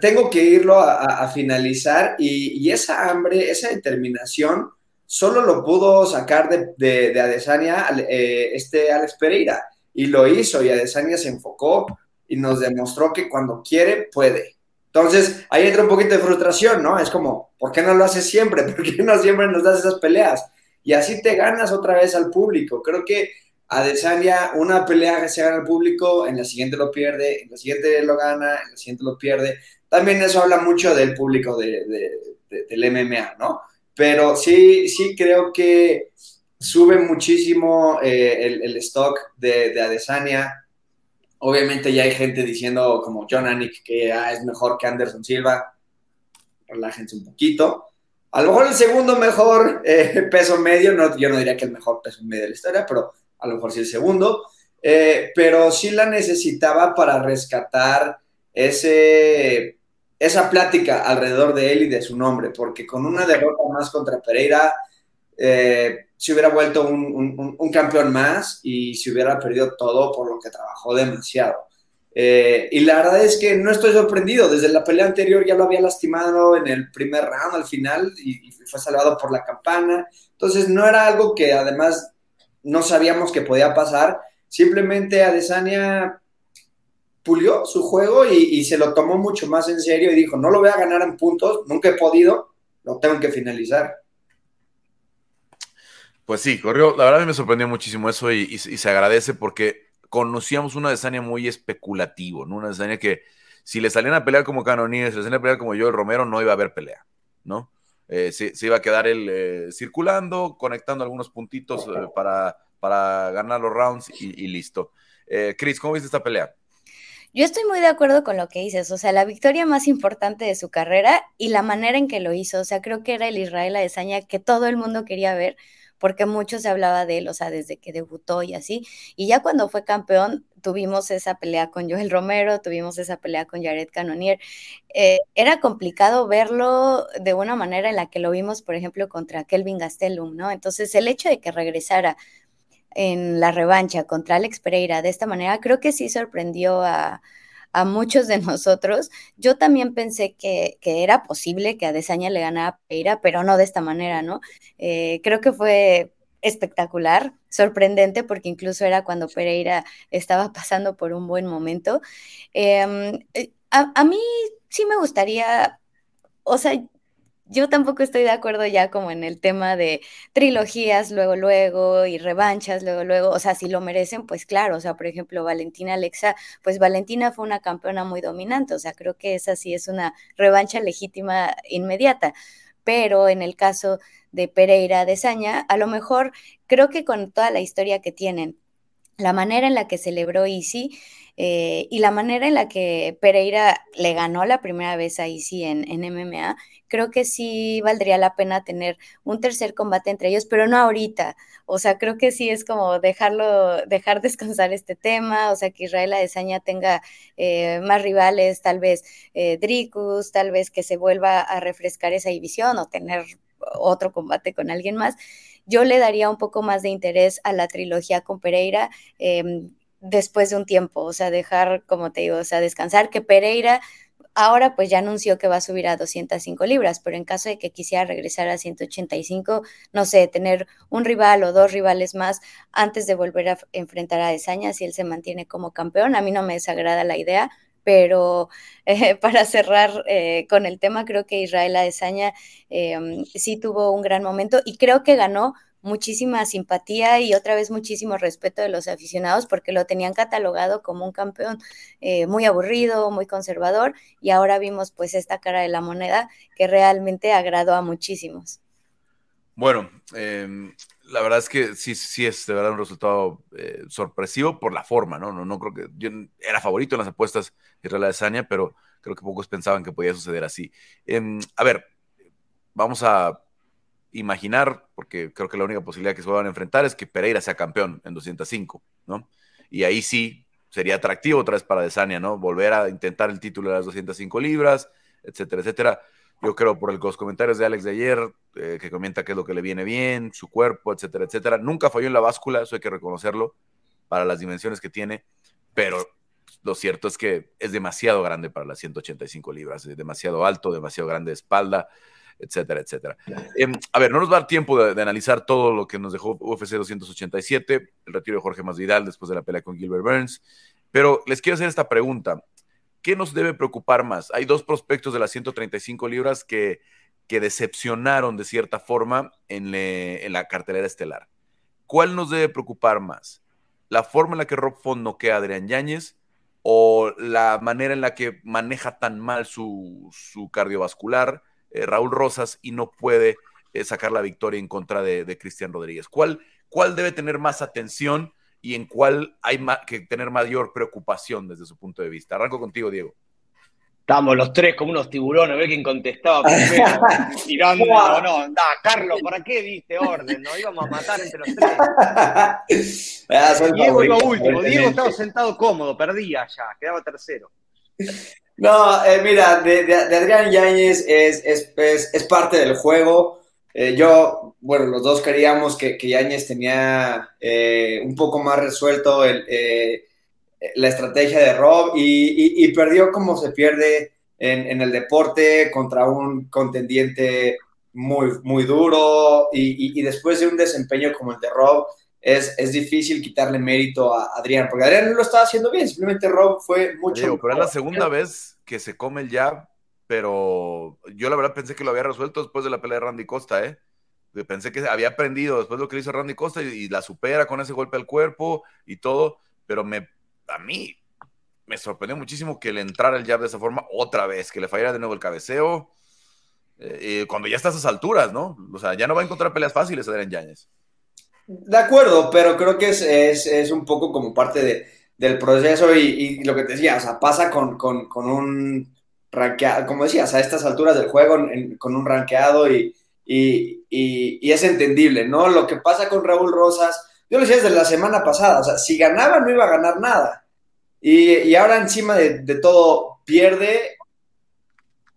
tengo que irlo a, finalizar y, esa hambre, esa determinación, solo lo pudo sacar de, de, Adesanya eh, este Alex Pereira y lo hizo y Adesanya se enfocó y nos demostró que cuando quiere, puede. Entonces, ahí entra un poquito de frustración, ¿no? Es como, ¿por qué no lo haces siempre? ¿Por qué no siempre nos das esas peleas? Y así te ganas otra vez al público. Creo que Adesanya, una pelea que se gana al público, en la siguiente lo pierde, en la siguiente lo gana, en la siguiente lo pierde. También eso habla mucho del público de, del MMA, ¿no? Pero sí, sí creo que sube muchísimo eh, el, stock de, de Adesanya Obviamente ya hay gente diciendo como John Anik que ah, es mejor que Anderson Silva. Relájense un poquito. A lo mejor el segundo mejor eh, peso medio, no, yo no diría que el mejor peso medio de la historia, pero a lo mejor sí el segundo. Eh, pero sí la necesitaba para rescatar ese, esa plática alrededor de él y de su nombre, porque con una derrota más contra Pereira, eh, se hubiera vuelto un, campeón más y se hubiera perdido todo por lo que trabajó demasiado. Eh, y la verdad es que no estoy sorprendido. Desde la pelea anterior ya lo había lastimado en el primer round al final y, fue salvado por la campana. Entonces no era algo que además no sabíamos que podía pasar. Simplemente Adesanya pulió su juego y, y, se lo tomó mucho más en serio y dijo, no lo voy a ganar en puntos, nunca he podido, lo tengo que finalizar. Pues sí, corrió. La verdad me sorprendió muchísimo eso y, se agradece porque conocíamos una desaña muy especulativo, ¿no? Una desaña que si le salían a pelear como Canonier, si le salían a pelear como yo, el Romero, no iba a haber pelea, ¿no? Eh, se, iba a quedar él eh, circulando, conectando algunos puntitos eh, para, para ganar los rounds y, listo. Chris, ¿cómo viste esta pelea? Yo estoy muy de acuerdo con lo que dices, o sea, la victoria más importante de su carrera y la manera en que lo hizo, o sea, creo que era el Israel Adesanya que todo el mundo quería ver, porque mucho se hablaba de él, o sea, desde que debutó y así. Y ya cuando fue campeón, tuvimos esa pelea con Joel Romero, tuvimos esa pelea con Jared Cannonier. Eh, era complicado verlo de una manera en la que lo vimos, por ejemplo, contra Kelvin Gastelum, ¿no? Entonces, el hecho de que regresara en la revancha contra Alex Pereira de esta manera, creo que sí sorprendió a, a muchos de nosotros. Yo también pensé que, era posible que Adesanya le ganara a Pereira, pero no de esta manera, ¿no? Eh, creo que fue espectacular, sorprendente, porque incluso era cuando Pereira estaba pasando por un buen momento. Em, eh, a, a, mí sí me gustaría, o sea, yo tampoco estoy de acuerdo ya como en el tema de trilogías luego, luego y revanchas luego, luego. O sea, si lo merecen, pues claro. O sea, por ejemplo, Valentina Alexa, pues Valentina fue una campeona muy dominante. O sea, creo que esa sí es una revancha legítima inmediata. Pero en el caso de Pereira de Saña, a lo mejor creo que con toda la historia que tienen, la manera en la que celebró Easy, eh, y la manera en la que Pereira le ganó la primera vez a Easy en, en, MMA, creo que sí valdría la pena tener un tercer combate entre ellos, pero no ahorita. O sea, creo que sí es como dejarlo, dejar descansar este tema, o sea, que Israel Adesanya tenga eh, más rivales, tal vez eh, Dricus, tal vez que se vuelva a refrescar esa división o tener otro combate con alguien más. Yo le daría un poco más de interés a la trilogía con Pereira. Em, después de un tiempo, o sea, dejar, como te digo, o sea, descansar, que Pereira ahora pues ya anunció que va a subir a 205 libras, pero en caso de que quisiera regresar a 185, no sé, tener un rival o dos rivales más antes de volver a enfrentar a Desaña, si él se mantiene como campeón, a mí no me desagrada la idea, pero eh, para cerrar eh, con el tema, creo que Israel Adesanya eh, sí tuvo un gran momento y creo que ganó muchísima simpatía y otra vez muchísimo respeto de los aficionados porque lo tenían catalogado como un campeón eh, muy aburrido, muy conservador y ahora vimos pues esta cara de la moneda que realmente agradó a muchísimos. Bueno, em, la verdad es que sí, sí es de verdad un resultado eh, sorpresivo por la forma, ¿no? ¿no? No creo que yo era favorito en las apuestas Israel Adesanya, pero creo que pocos pensaban que podía suceder así. Em, a ver, vamos a imaginar, porque creo que la única posibilidad que se van a enfrentar es que Pereira sea campeón en 205, ¿no? Y ahí sí sería atractivo otra vez para Desania, ¿no? Volver a intentar el título de las 205 libras, etcétera, etcétera. Yo creo por los comentarios de Alex de ayer, eh, que comenta qué es lo que le viene bien, su cuerpo, etcétera, etcétera. Nunca falló en la báscula, eso hay que reconocerlo, para las dimensiones que tiene, pero lo cierto es que es demasiado grande para las 185 libras, es demasiado alto, demasiado grande de espalda, etcétera, etcétera. Em, a ver, no nos va a dar tiempo de, analizar todo lo que nos dejó UFC 287, el retiro de Jorge Masvidal después de la pelea con Gilbert Burns, pero les quiero hacer esta pregunta. ¿qué nos debe preocupar más? Hay dos prospectos de las 135 libras que, que decepcionaron de cierta forma en, en, la cartelera estelar. ¿Cuál nos debe preocupar más? ¿La forma en la que Rob Font noquea a Adrián Yáñez o la manera en la que maneja tan mal su, su cardiovascular eh, Raúl Rosas y no puede eh, sacar la victoria en contra de, Cristian Rodríguez? ¿Cuál, ¿Cuál debe tener más atención y en cuál hay que tener mayor preocupación desde su punto de vista? Arranco contigo, Diego. Estábamos los tres como unos tiburones, a ver quién contestaba primero, tirando. No, no, anda, Carlos, ¿para qué diste orden? Nos íbamos a matar entre los tres. Ah, Diego iba último, Diego estaba sentado cómodo, perdía ya, quedaba tercero. No, eh, mira, de, Adrián Yáñez es, es, parte del juego. Eh, yo, bueno, los dos queríamos que, que Yáñez tenía eh, un poco más resuelto el, la estrategia de Rob y, perdió como se pierde en, el deporte contra un contendiente muy, muy duro y, después de un desempeño como el de Rob, es, es, difícil quitarle mérito a Adrián, porque Adrián no lo estaba haciendo bien, simplemente Rob fue mucho... pero es la segunda vez que se come el jab, pero yo la verdad pensé que lo había resuelto después de la pelea de Randy Costa, ¿eh? Pensé que había aprendido después de lo que hizo Randy Costa y la supera con ese golpe al cuerpo y todo, pero me a mí me sorprendió muchísimo que le entrara el jab de esa forma otra vez, que le fallara de nuevo el cabeceo. Eh, cuando ya está a esas alturas, ¿no? O sea, ya no va a encontrar peleas fáciles Adrián Yáñez. De acuerdo, pero creo que es, es, un poco como parte de, del proceso y, lo que te decía, o sea, pasa con, con, con un rankeado, como decías, a estas alturas del juego, con un rankeado y, y, es entendible, ¿no? Lo que pasa con Raúl Rosas yo lo decía desde la semana pasada, o sea, si ganaba no iba a ganar nada. Y, ahora encima de, todo pierde.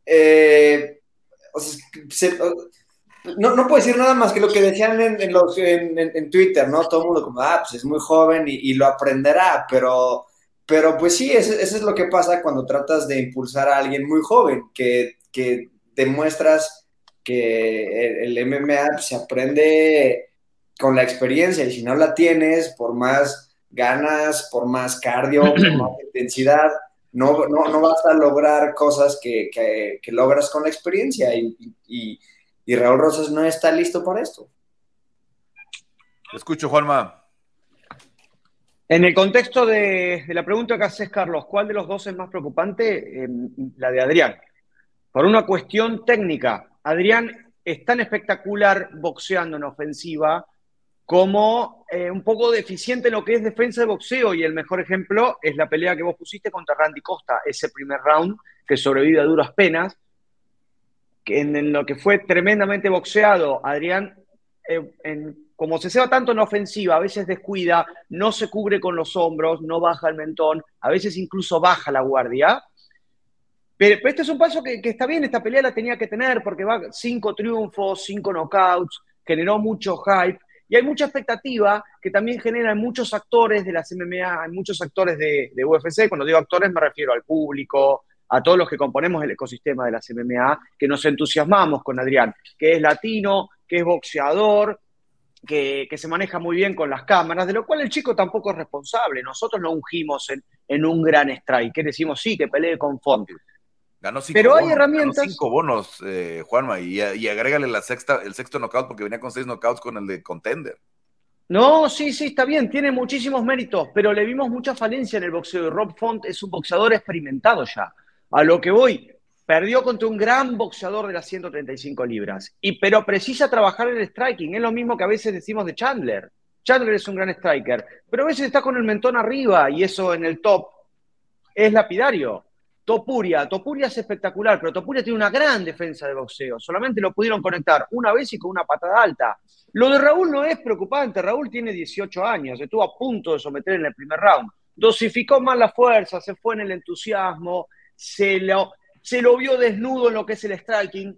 Eh, no, no puedo decir nada más que lo que decían en, los, en, Twitter, ¿no? Todo el mundo como, ah, pues es muy joven y, lo aprenderá, pero, pero pues sí, eso, es lo que pasa cuando tratas de impulsar a alguien muy joven, que, que demuestras que el, el MMA se aprende con la experiencia y si no la tienes, por más ganas, por más cardio, por más intensidad, no, no, vas a lograr cosas que, logras con la experiencia y, Raúl Rosas no está listo para esto. Te escucho, Juanma. En el contexto de, la pregunta que haces, Carlos, ¿cuál de los dos es más preocupante? Em, la de Adrián. Por una cuestión técnica, Adrián es tan espectacular boxeando en ofensiva como eh, un poco deficiente en lo que es defensa de boxeo y el mejor ejemplo es la pelea que vos pusiste contra Randy Costa, ese primer round que sobrevive a duras penas, en, lo que fue tremendamente boxeado, Adrián, eh, como se va tanto en ofensiva, a veces descuida, no se cubre con los hombros, no baja el mentón, a veces incluso baja la guardia. Pero, este es un paso que, que, está bien, esta pelea la tenía que tener porque va cinco triunfos, cinco knockouts, generó mucho hype y hay mucha expectativa que también generan muchos actores de las MMA, hay muchos actores de, UFC, cuando digo actores me refiero al público, a todos los que componemos el ecosistema de las MMA, que nos entusiasmamos con Adrián, que es latino, que es boxeador, que, se maneja muy bien con las cámaras, de lo cual el chico tampoco es responsable. Nosotros no ungimos en, un gran strike, que decimos sí, que pelee con Font. Ganó cinco Pero hay herramientas. cinco bonos, eh, Juanma, y, y, agrégale la sexta, el sexto knockout porque venía con seis knockouts con el de contender. No, sí, sí, está bien, tiene muchísimos méritos, pero le vimos mucha falencia en el boxeo. Rob Font es un boxeador experimentado ya. A lo que voy, perdió contra un gran boxeador de las 135 libras, y, pero precisa trabajar en el striking. Es lo mismo que a veces decimos de Chandler. Chandler es un gran striker, pero a veces está con el mentón arriba y eso en el top es lapidario. Topuria, Topuria es espectacular, pero Topuria tiene una gran defensa de boxeo. Solamente lo pudieron conectar una vez y con una patada alta. Lo de Raúl no es preocupante. Raúl tiene 18 años, estuvo a punto de someter en el primer round. Dosificó más la fuerza, se fue en el entusiasmo, se lo, se lo vio desnudo en lo que es el striking,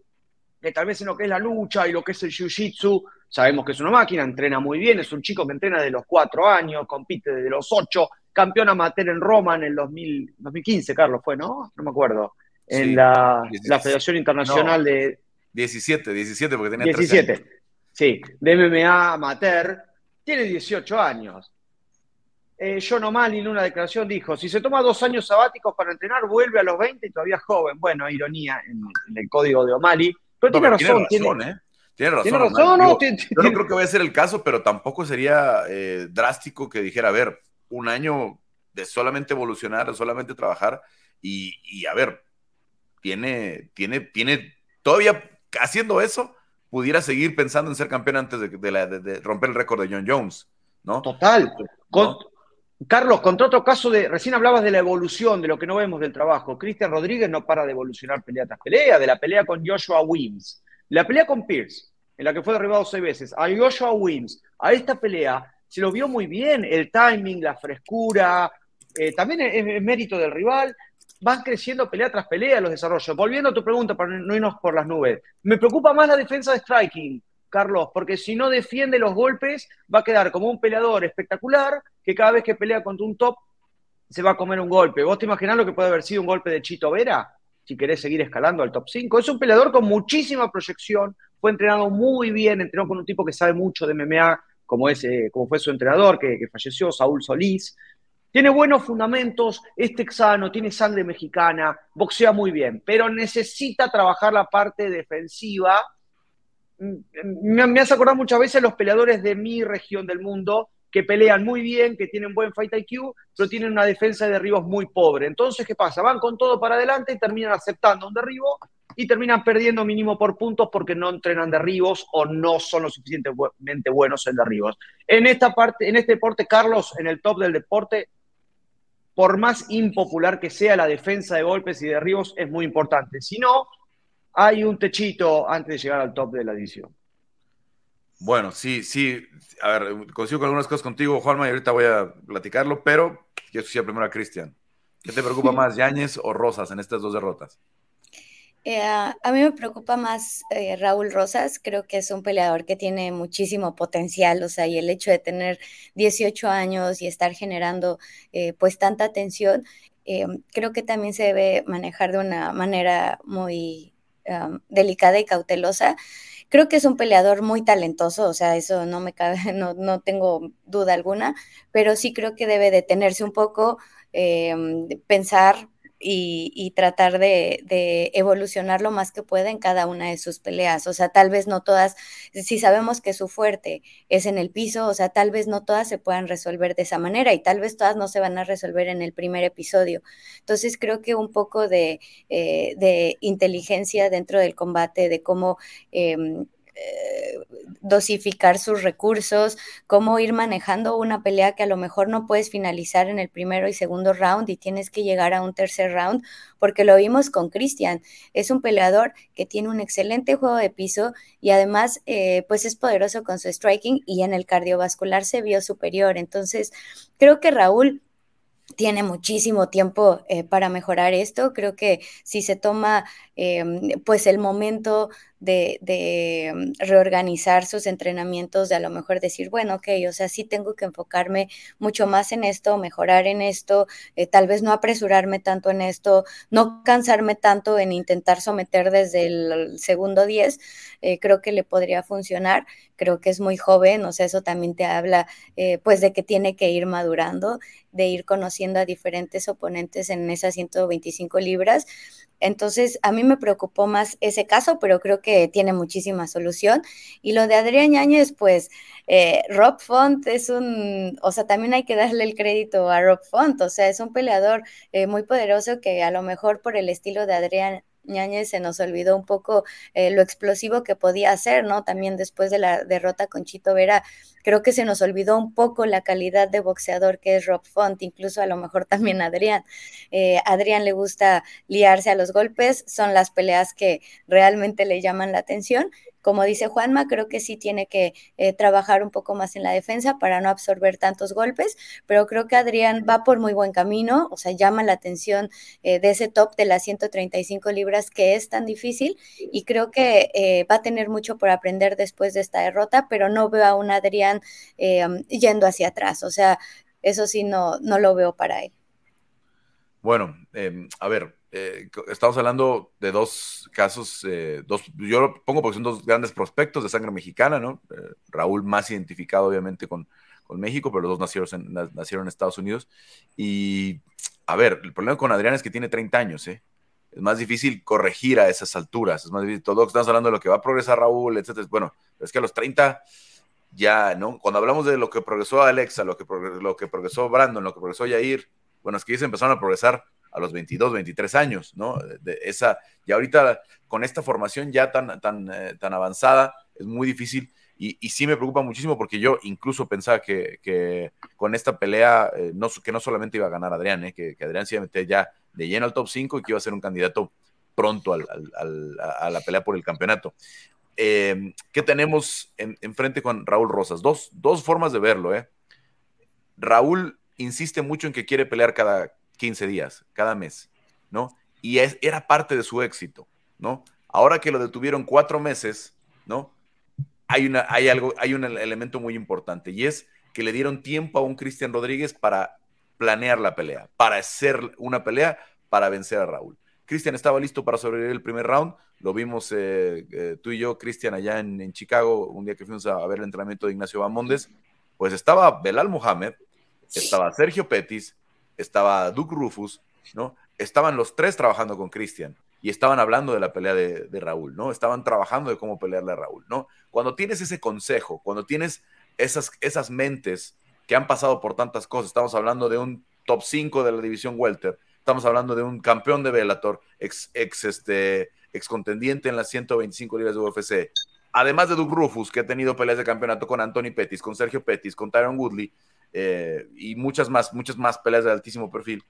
que tal vez en lo que es la lucha y lo que es el jiu-jitsu. Sabemos que es una máquina, entrena muy bien, es un chico que entrena desde los 4 años, compite desde los 8, campeón amateur en Roma en el 2015, Carlos, fue, ¿no? No me acuerdo. En la, Federación Internacional de... 17, 17, porque tenía 17, años. sí, de MMA amateur, tiene 18 años. Eh, John O'Malley en una declaración dijo, si se toma dos años sabáticos para entrenar, vuelve a los 20 y todavía es joven. Bueno, ironía en, el código de O'Malley. Pero, tiene, razón, tiene razón, ¿eh? Tiene razón. ¿Tiene razón no, yo no creo que vaya a ser el caso, pero tampoco sería eh, drástico que dijera, a ver, un año de solamente evolucionar, de solamente trabajar y, a ver, tiene, tiene, tiene, todavía haciendo eso, pudiera seguir pensando en ser campeón antes de, romper el récord de John Jones, ¿no? Total. Carlos, contra otro caso de, recién hablabas de la evolución, de lo que no vemos del trabajo. Cristian Rodríguez no para de evolucionar pelea tras pelea, de la pelea con Joshua Wims, la pelea con Pierce, en la que fue derribado seis veces, a Joshua Wims, a esta pelea, se lo vio muy bien, el timing, la frescura, eh, también es, mérito del rival, van creciendo pelea tras pelea los desarrollos. Volviendo a tu pregunta, para no irnos por las nubes, me preocupa más la defensa de striking, Carlos, porque si no defiende los golpes, va a quedar como un peleador espectacular que cada vez que pelea contra un top se va a comer un golpe. ¿Vos te imaginás lo que puede haber sido un golpe de Chito Vera? Si querés seguir escalando al top 5. Es un peleador con muchísima proyección, fue entrenado muy bien, entrenó con un tipo que sabe mucho de MMA, como, es, eh, como fue su entrenador, que, que falleció, Saúl Solís. Tiene buenos fundamentos, es texano, tiene sangre mexicana, boxea muy bien, pero necesita trabajar la parte defensiva me, hace acordar muchas veces los peleadores de mi región del mundo que pelean muy bien, que tienen buen fight IQ, pero tienen una defensa de derribos muy pobre. Entonces, ¿qué pasa? Van con todo para adelante y terminan aceptando un derribo y terminan perdiendo mínimo por puntos porque no entrenan derribos o no son lo suficientemente buenos en derribos. En esta parte, en este deporte, Carlos, en el top del deporte, por más impopular que sea la defensa de golpes y derribos, es muy importante. Si no, hay un techito antes de llegar al top de la edición. Bueno, sí, sí. A ver, consigo con algunas cosas contigo, Juanma, y ahorita voy a platicarlo, pero quiero escuchar primero a Cristian. ¿Qué te preocupa más, Yáñez o Rosas en estas dos derrotas? Eh, a mí me preocupa más eh, Raúl Rosas, creo que es un peleador que tiene muchísimo potencial, o sea, y el hecho de tener 18 años y estar generando eh, pues tanta atención, creo que también se debe manejar de una manera muy delicada y cautelosa. Creo que es un peleador muy talentoso, o sea, eso no me cabe, no, no tengo duda alguna, pero sí creo que debe detenerse un poco, em, pensar y, tratar de, evolucionar lo más que pueda en cada una de sus peleas. O sea, tal vez no todas, si sabemos que su fuerte es en el piso, o sea, tal vez no todas se puedan resolver de esa manera y tal vez todas no se van a resolver en el primer episodio. Entonces, creo que un poco de, eh, inteligencia dentro del combate, de cómo... Em, eh, dosificar sus recursos, cómo ir manejando una pelea que a lo mejor no puedes finalizar en el primero y segundo round y tienes que llegar a un tercer round, porque lo vimos con Cristian. Es un peleador que tiene un excelente juego de piso y además eh, pues es poderoso con su striking y en el cardiovascular se vio superior. Entonces, creo que Raúl tiene muchísimo tiempo eh, para mejorar esto. Creo que si se toma pues el momento de, mm, reorganizar sus entrenamientos, de a lo mejor decir, bueno, ok, o sea, sí tengo que enfocarme mucho más en esto, mejorar en esto, eh, tal vez no apresurarme tanto en esto, no cansarme tanto en intentar someter desde el segundo 10, eh, creo que le podría funcionar. Creo que es muy joven, o sea, eso también te habla eh, pues de que tiene que ir madurando, de ir conociendo a diferentes oponentes en esas 125 libras entonces, a mí me preocupó más ese caso, pero creo que tiene muchísima solución. Y lo de Adrián Yáñez, pues eh, Rob Font es un, o sea, también hay que darle el crédito a Rob Font, o sea, es un peleador eh, muy poderoso que a lo mejor por el estilo de Adrián Ñañez se nos olvidó un poco eh, lo explosivo que podía hacer, ¿no? También después de la derrota con Chito Vera, creo que se nos olvidó un poco la calidad de boxeador que es Rob Font, incluso a lo mejor también Adrián. Eh, Adrián le gusta liarse a los golpes, son las peleas que realmente le llaman la atención como dice Juanma, creo que sí tiene que eh, trabajar un poco más en la defensa para no absorber tantos golpes, pero creo que Adrián va por muy buen camino, o sea, llama la atención eh, de ese top de las 135 libras que es tan difícil y creo que eh, va a tener mucho por aprender después de esta derrota, pero no veo a un Adrián yendo hacia atrás, o sea, eso sí no, no lo veo para él. Bueno, em, a ver, eh, estamos hablando de dos casos, eh, dos, yo lo pongo porque son dos grandes prospectos de sangre mexicana, ¿no? Eh, Raúl más identificado obviamente con, con México, pero los dos nacieron en, nacieron en Estados Unidos. Y, a ver, el problema con Adrián es que tiene 30 años, ¿eh? Es más difícil corregir a esas alturas. Es más difícil. Todo estamos hablando de lo que va a progresar Raúl, etcétera. Bueno, es que a los 30 ya, ¿no? Cuando hablamos de lo que progresó Alexa, lo que, lo que progresó Brandon, lo que progresó Yair, bueno, es que ellos empezaron a progresar a los 22, 23 años, ¿no? Esa, y ahorita con esta formación ya tan, tan, eh, tan avanzada, es muy difícil. Y, sí me preocupa muchísimo porque yo incluso pensaba que, que con esta pelea, eh, no, que no solamente iba a ganar Adrián, eh, que, Adrián se iba a meter ya de lleno al top 5 y que iba a ser un candidato pronto al, al, a la pelea por el campeonato. Eh, ¿Qué tenemos enfrente en con Raúl Rosas? Dos, dos formas de verlo. ¿eh? Raúl insiste mucho en que quiere pelear cada 15 días, cada mes, ¿no? Y es, era parte de su éxito, ¿no? Ahora que lo detuvieron cuatro meses, ¿no? Hay, una, hay, algo, hay un elemento muy importante y es que le dieron tiempo a un Cristian Rodríguez para planear la pelea, para hacer una pelea para vencer a Raúl. Cristian estaba listo para sobrevivir el primer round, lo vimos eh, eh, tú y yo, Cristian, allá en, Chicago, un día que fuimos a, ver el entrenamiento de Ignacio Bamondes, pues estaba Belal Mohamed, estaba Sergio Petis, estaba Duke Rufus, ¿no? Estaban los tres trabajando con Cristian y estaban hablando de la pelea de, Raúl, ¿no? Estaban trabajando de cómo pelearle a Raúl, ¿no? Cuando tienes ese consejo, cuando tienes esas, esas mentes que han pasado por tantas cosas, estamos hablando de un top 5 de la división welter, estamos hablando de un campeón de Bellator, ex, ex este, ex contendiente en las 125 libras de UFC, además de Doug Rufus, que ha tenido peleas de campeonato con Anthony Pettis, con Sergio Pettis, con Tyron Woodley eh, y muchas más, muchas más peleas de altísimo perfil,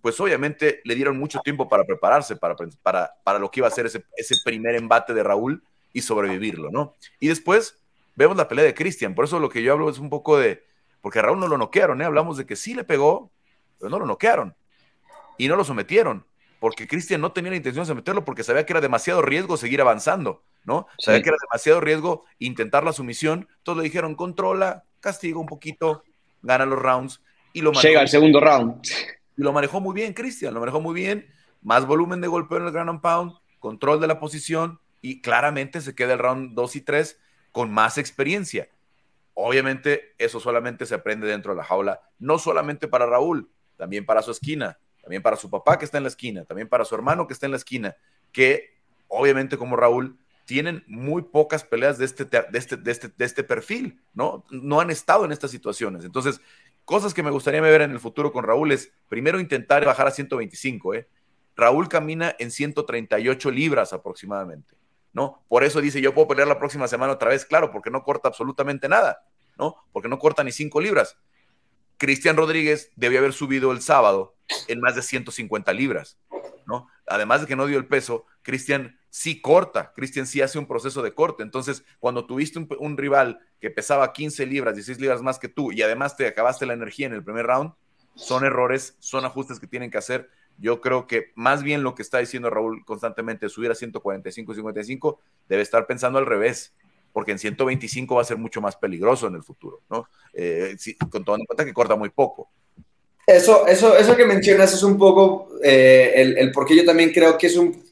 pues obviamente le dieron mucho tiempo para prepararse para, para, para lo que iba a ser ese, ese primer embate de Raúl y sobrevivirlo, ¿no? Y después vemos la pelea de Cristian, por eso lo que yo hablo es un poco de, porque a Raúl no lo noquearon, ¿eh? hablamos de que sí le pegó, pero no lo noquearon y no lo sometieron porque Cristian no tenía la intención de someterlo porque sabía que era demasiado riesgo seguir avanzando, ¿no? Sabía que era demasiado riesgo intentar la sumisión. Entonces le dijeron, controla, castiga un poquito, gana los rounds y lo manejó. Llega al segundo round. Y lo manejó muy bien, Cristian, lo manejó muy bien. Más volumen de golpeo en el ground and pound, control de la posición y claramente se queda el round 2 y 3 con más experiencia. Obviamente, eso solamente se aprende dentro de la jaula, no solamente para Raúl, también para su esquina también para su papá que está en la esquina, también para su hermano que está en la esquina, que obviamente como Raúl tienen muy pocas peleas de este, de este, de este, de este perfil, ¿no? No han estado en estas situaciones. Entonces, cosas que me gustaría ver en el futuro con Raúl es, primero, intentar bajar a 125, ¿eh? Raúl camina en 138 libras aproximadamente, ¿no? Por eso dice, yo puedo pelear la próxima semana otra vez, claro, porque no corta absolutamente nada, ¿no? Porque no corta ni 5 libras. Cristian Rodríguez debió haber subido el sábado en más de 150 libras, ¿no? Además de que no dio el peso, Cristian sí corta, Cristian sí hace un proceso de corte. Entonces, cuando tuviste un, rival que pesaba 15 libras, 16 libras más que tú y además te acabaste la energía en el primer round, son errores, son ajustes que tienen que hacer. Yo creo que más bien lo que está diciendo Raúl constantemente, subir a 145, 55, debe estar pensando al revés porque en 125 va a ser mucho más peligroso en el futuro, ¿no? Eh, con todo en cuenta que corta muy poco. Eso, eso, eso que mencionas es un poco eh, el, el por qué yo también creo que es un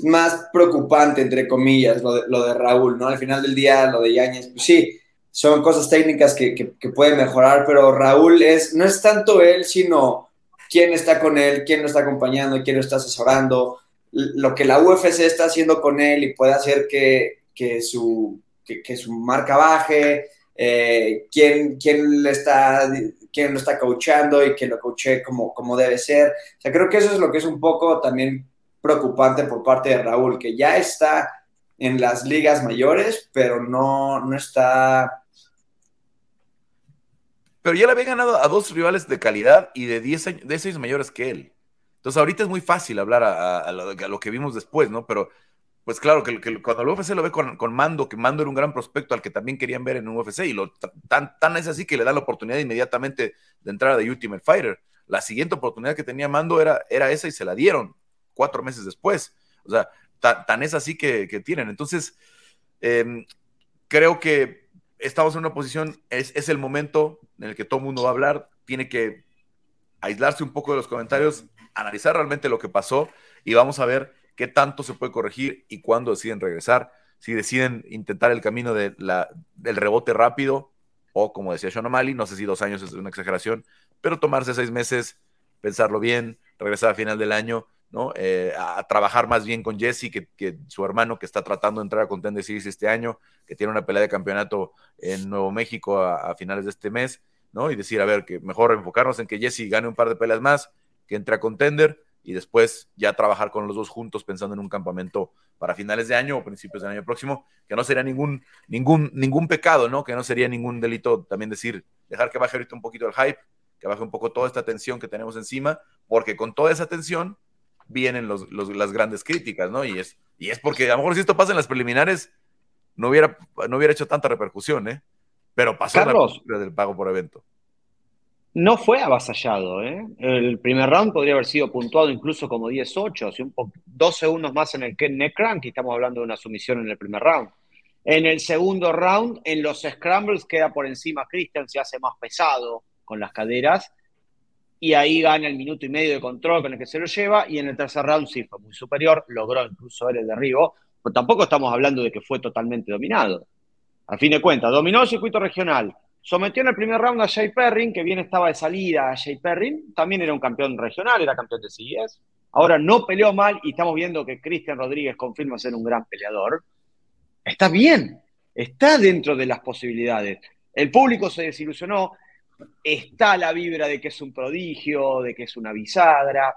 más preocupante, entre comillas, lo de, lo de Raúl, ¿no? Al final del día, lo de Yáñez, pues sí, son cosas técnicas que, que, que, pueden mejorar, pero Raúl es, no es tanto él, sino quién está con él, quién lo está acompañando, quién lo está asesorando, lo que la UFC está haciendo con él y puede hacer que, que su, que, su marca baje, eh, quién, quién, le está, quién lo está coachando y que lo coache como, como debe ser. O sea, creo que eso es lo que es un poco también preocupante por parte de Raúl, que ya está en las ligas mayores, pero no, no está... Pero ya le había ganado a dos rivales de calidad y de 10 años, de 6 mayores que él. Entonces ahorita es muy fácil hablar a, lo, que vimos después, ¿no? Pero pues claro, que, cuando el UFC lo ve con, Mando, que Mando era un gran prospecto al que también querían ver en UFC, y lo, tan, tan es así que le da la oportunidad inmediatamente de entrar a The Ultimate Fighter. La siguiente oportunidad que tenía Mando era, era esa y se la dieron cuatro meses después. O sea, tan, es así que, tienen. Entonces, em, creo que estamos en una posición, es, el momento en el que todo el mundo va a hablar, tiene que aislarse un poco de los comentarios, analizar realmente lo que pasó y vamos a ver qué tanto se puede corregir y cuándo deciden regresar, si deciden intentar el camino de la, del rebote rápido o como decía Sean O'Malley, no sé si dos años es una exageración, pero tomarse seis meses, pensarlo bien, regresar a final del año, ¿no? Eh, a trabajar más bien con Jesse, que, su hermano que está tratando de entrar a Contender Series este año, que tiene una pelea de campeonato en Nuevo México a, finales de este mes, ¿no? Y decir, a ver, que mejor enfocarnos en que Jesse gane un par de peleas más, que entre a Contender y después ya trabajar con los dos juntos pensando en un campamento para finales de año o principios del año próximo, que no sería ningún, ningún, ningún pecado, ¿no? Que no sería ningún delito también decir, dejar que baje un poquito el hype, que baje un poco toda esta tensión que tenemos encima, porque con toda esa tensión vienen los, las grandes críticas, ¿no? Y es, y es porque a lo mejor si esto pasa en las preliminares, no hubiera, no hubiera hecho tanta repercusión, ¿eh? Pero pasó Carlos, la del pago por evento. No fue avasallado, ¿eh? El primer round podría haber sido puntuado incluso como 10-8, dos segundos más en el neck crank y estamos hablando de una sumisión en el primer round. En el segundo round, en los scrambles, queda por encima Christian, se hace más pesado con las caderas y ahí gana el minuto y medio de control con el que se lo lleva, y en el tercer round sí fue muy superior, logró incluso ver el derribo, pero tampoco estamos hablando de que fue totalmente dominado. A fin de cuentas, dominó el circuito regional, sometió en el primer round a Jay Perrin, que bien estaba de salida a Jay Perrin, también era un campeón regional, era campeón de CIS, ahora no peleó mal y estamos viendo que Cristian Rodríguez confirma ser un gran peleador. Está bien, está dentro de las posibilidades. El público se desilusionó, está la vibra de que es un prodigio, de que es una bisagra,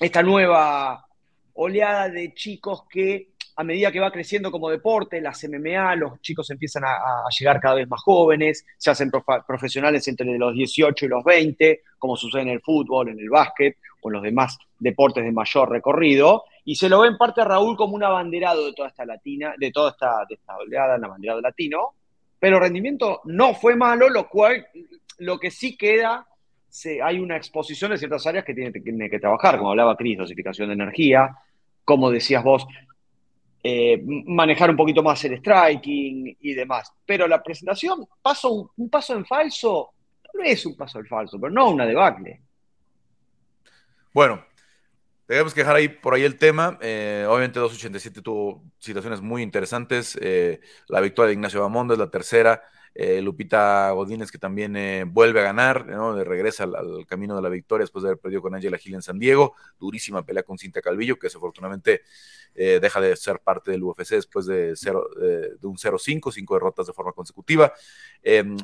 esta nueva oleada de chicos que a medida que va creciendo como deporte, las MMA, los chicos empiezan a, llegar cada vez más jóvenes, se hacen profesionales entre los 18 y los 20, como sucede en el fútbol, en el básquet o en los demás deportes de mayor recorrido, y se lo ve en parte a Raúl como un abanderado de toda esta latina, de toda esta, de esta oleada, un abanderado latino, pero rendimiento no fue malo, lo cual lo que sí queda, hay una exposición de ciertas áreas que tiene, que trabajar, como hablaba Cris, dosificación de energía, como decías vos, eh, manejar un poquito más el striking y demás. Pero la presentación, paso, un, paso en falso, no es un paso en falso, pero no una debacle. Bueno, tenemos que dejar ahí por ahí el tema. Eh, obviamente 287 tuvo situaciones muy interesantes. Eh, la victoria de Ignacio Bamonda es la tercera. Eh, Lupita Godínez que también eh, vuelve a ganar, ¿no? regresa al, camino de la victoria después de haber perdido con Angela Gil en San Diego, durísima pelea con Cintia Calvillo, que desafortunadamente eh, deja de ser parte del UFC después de un 0-5, cinco derrotas de forma consecutiva. Em,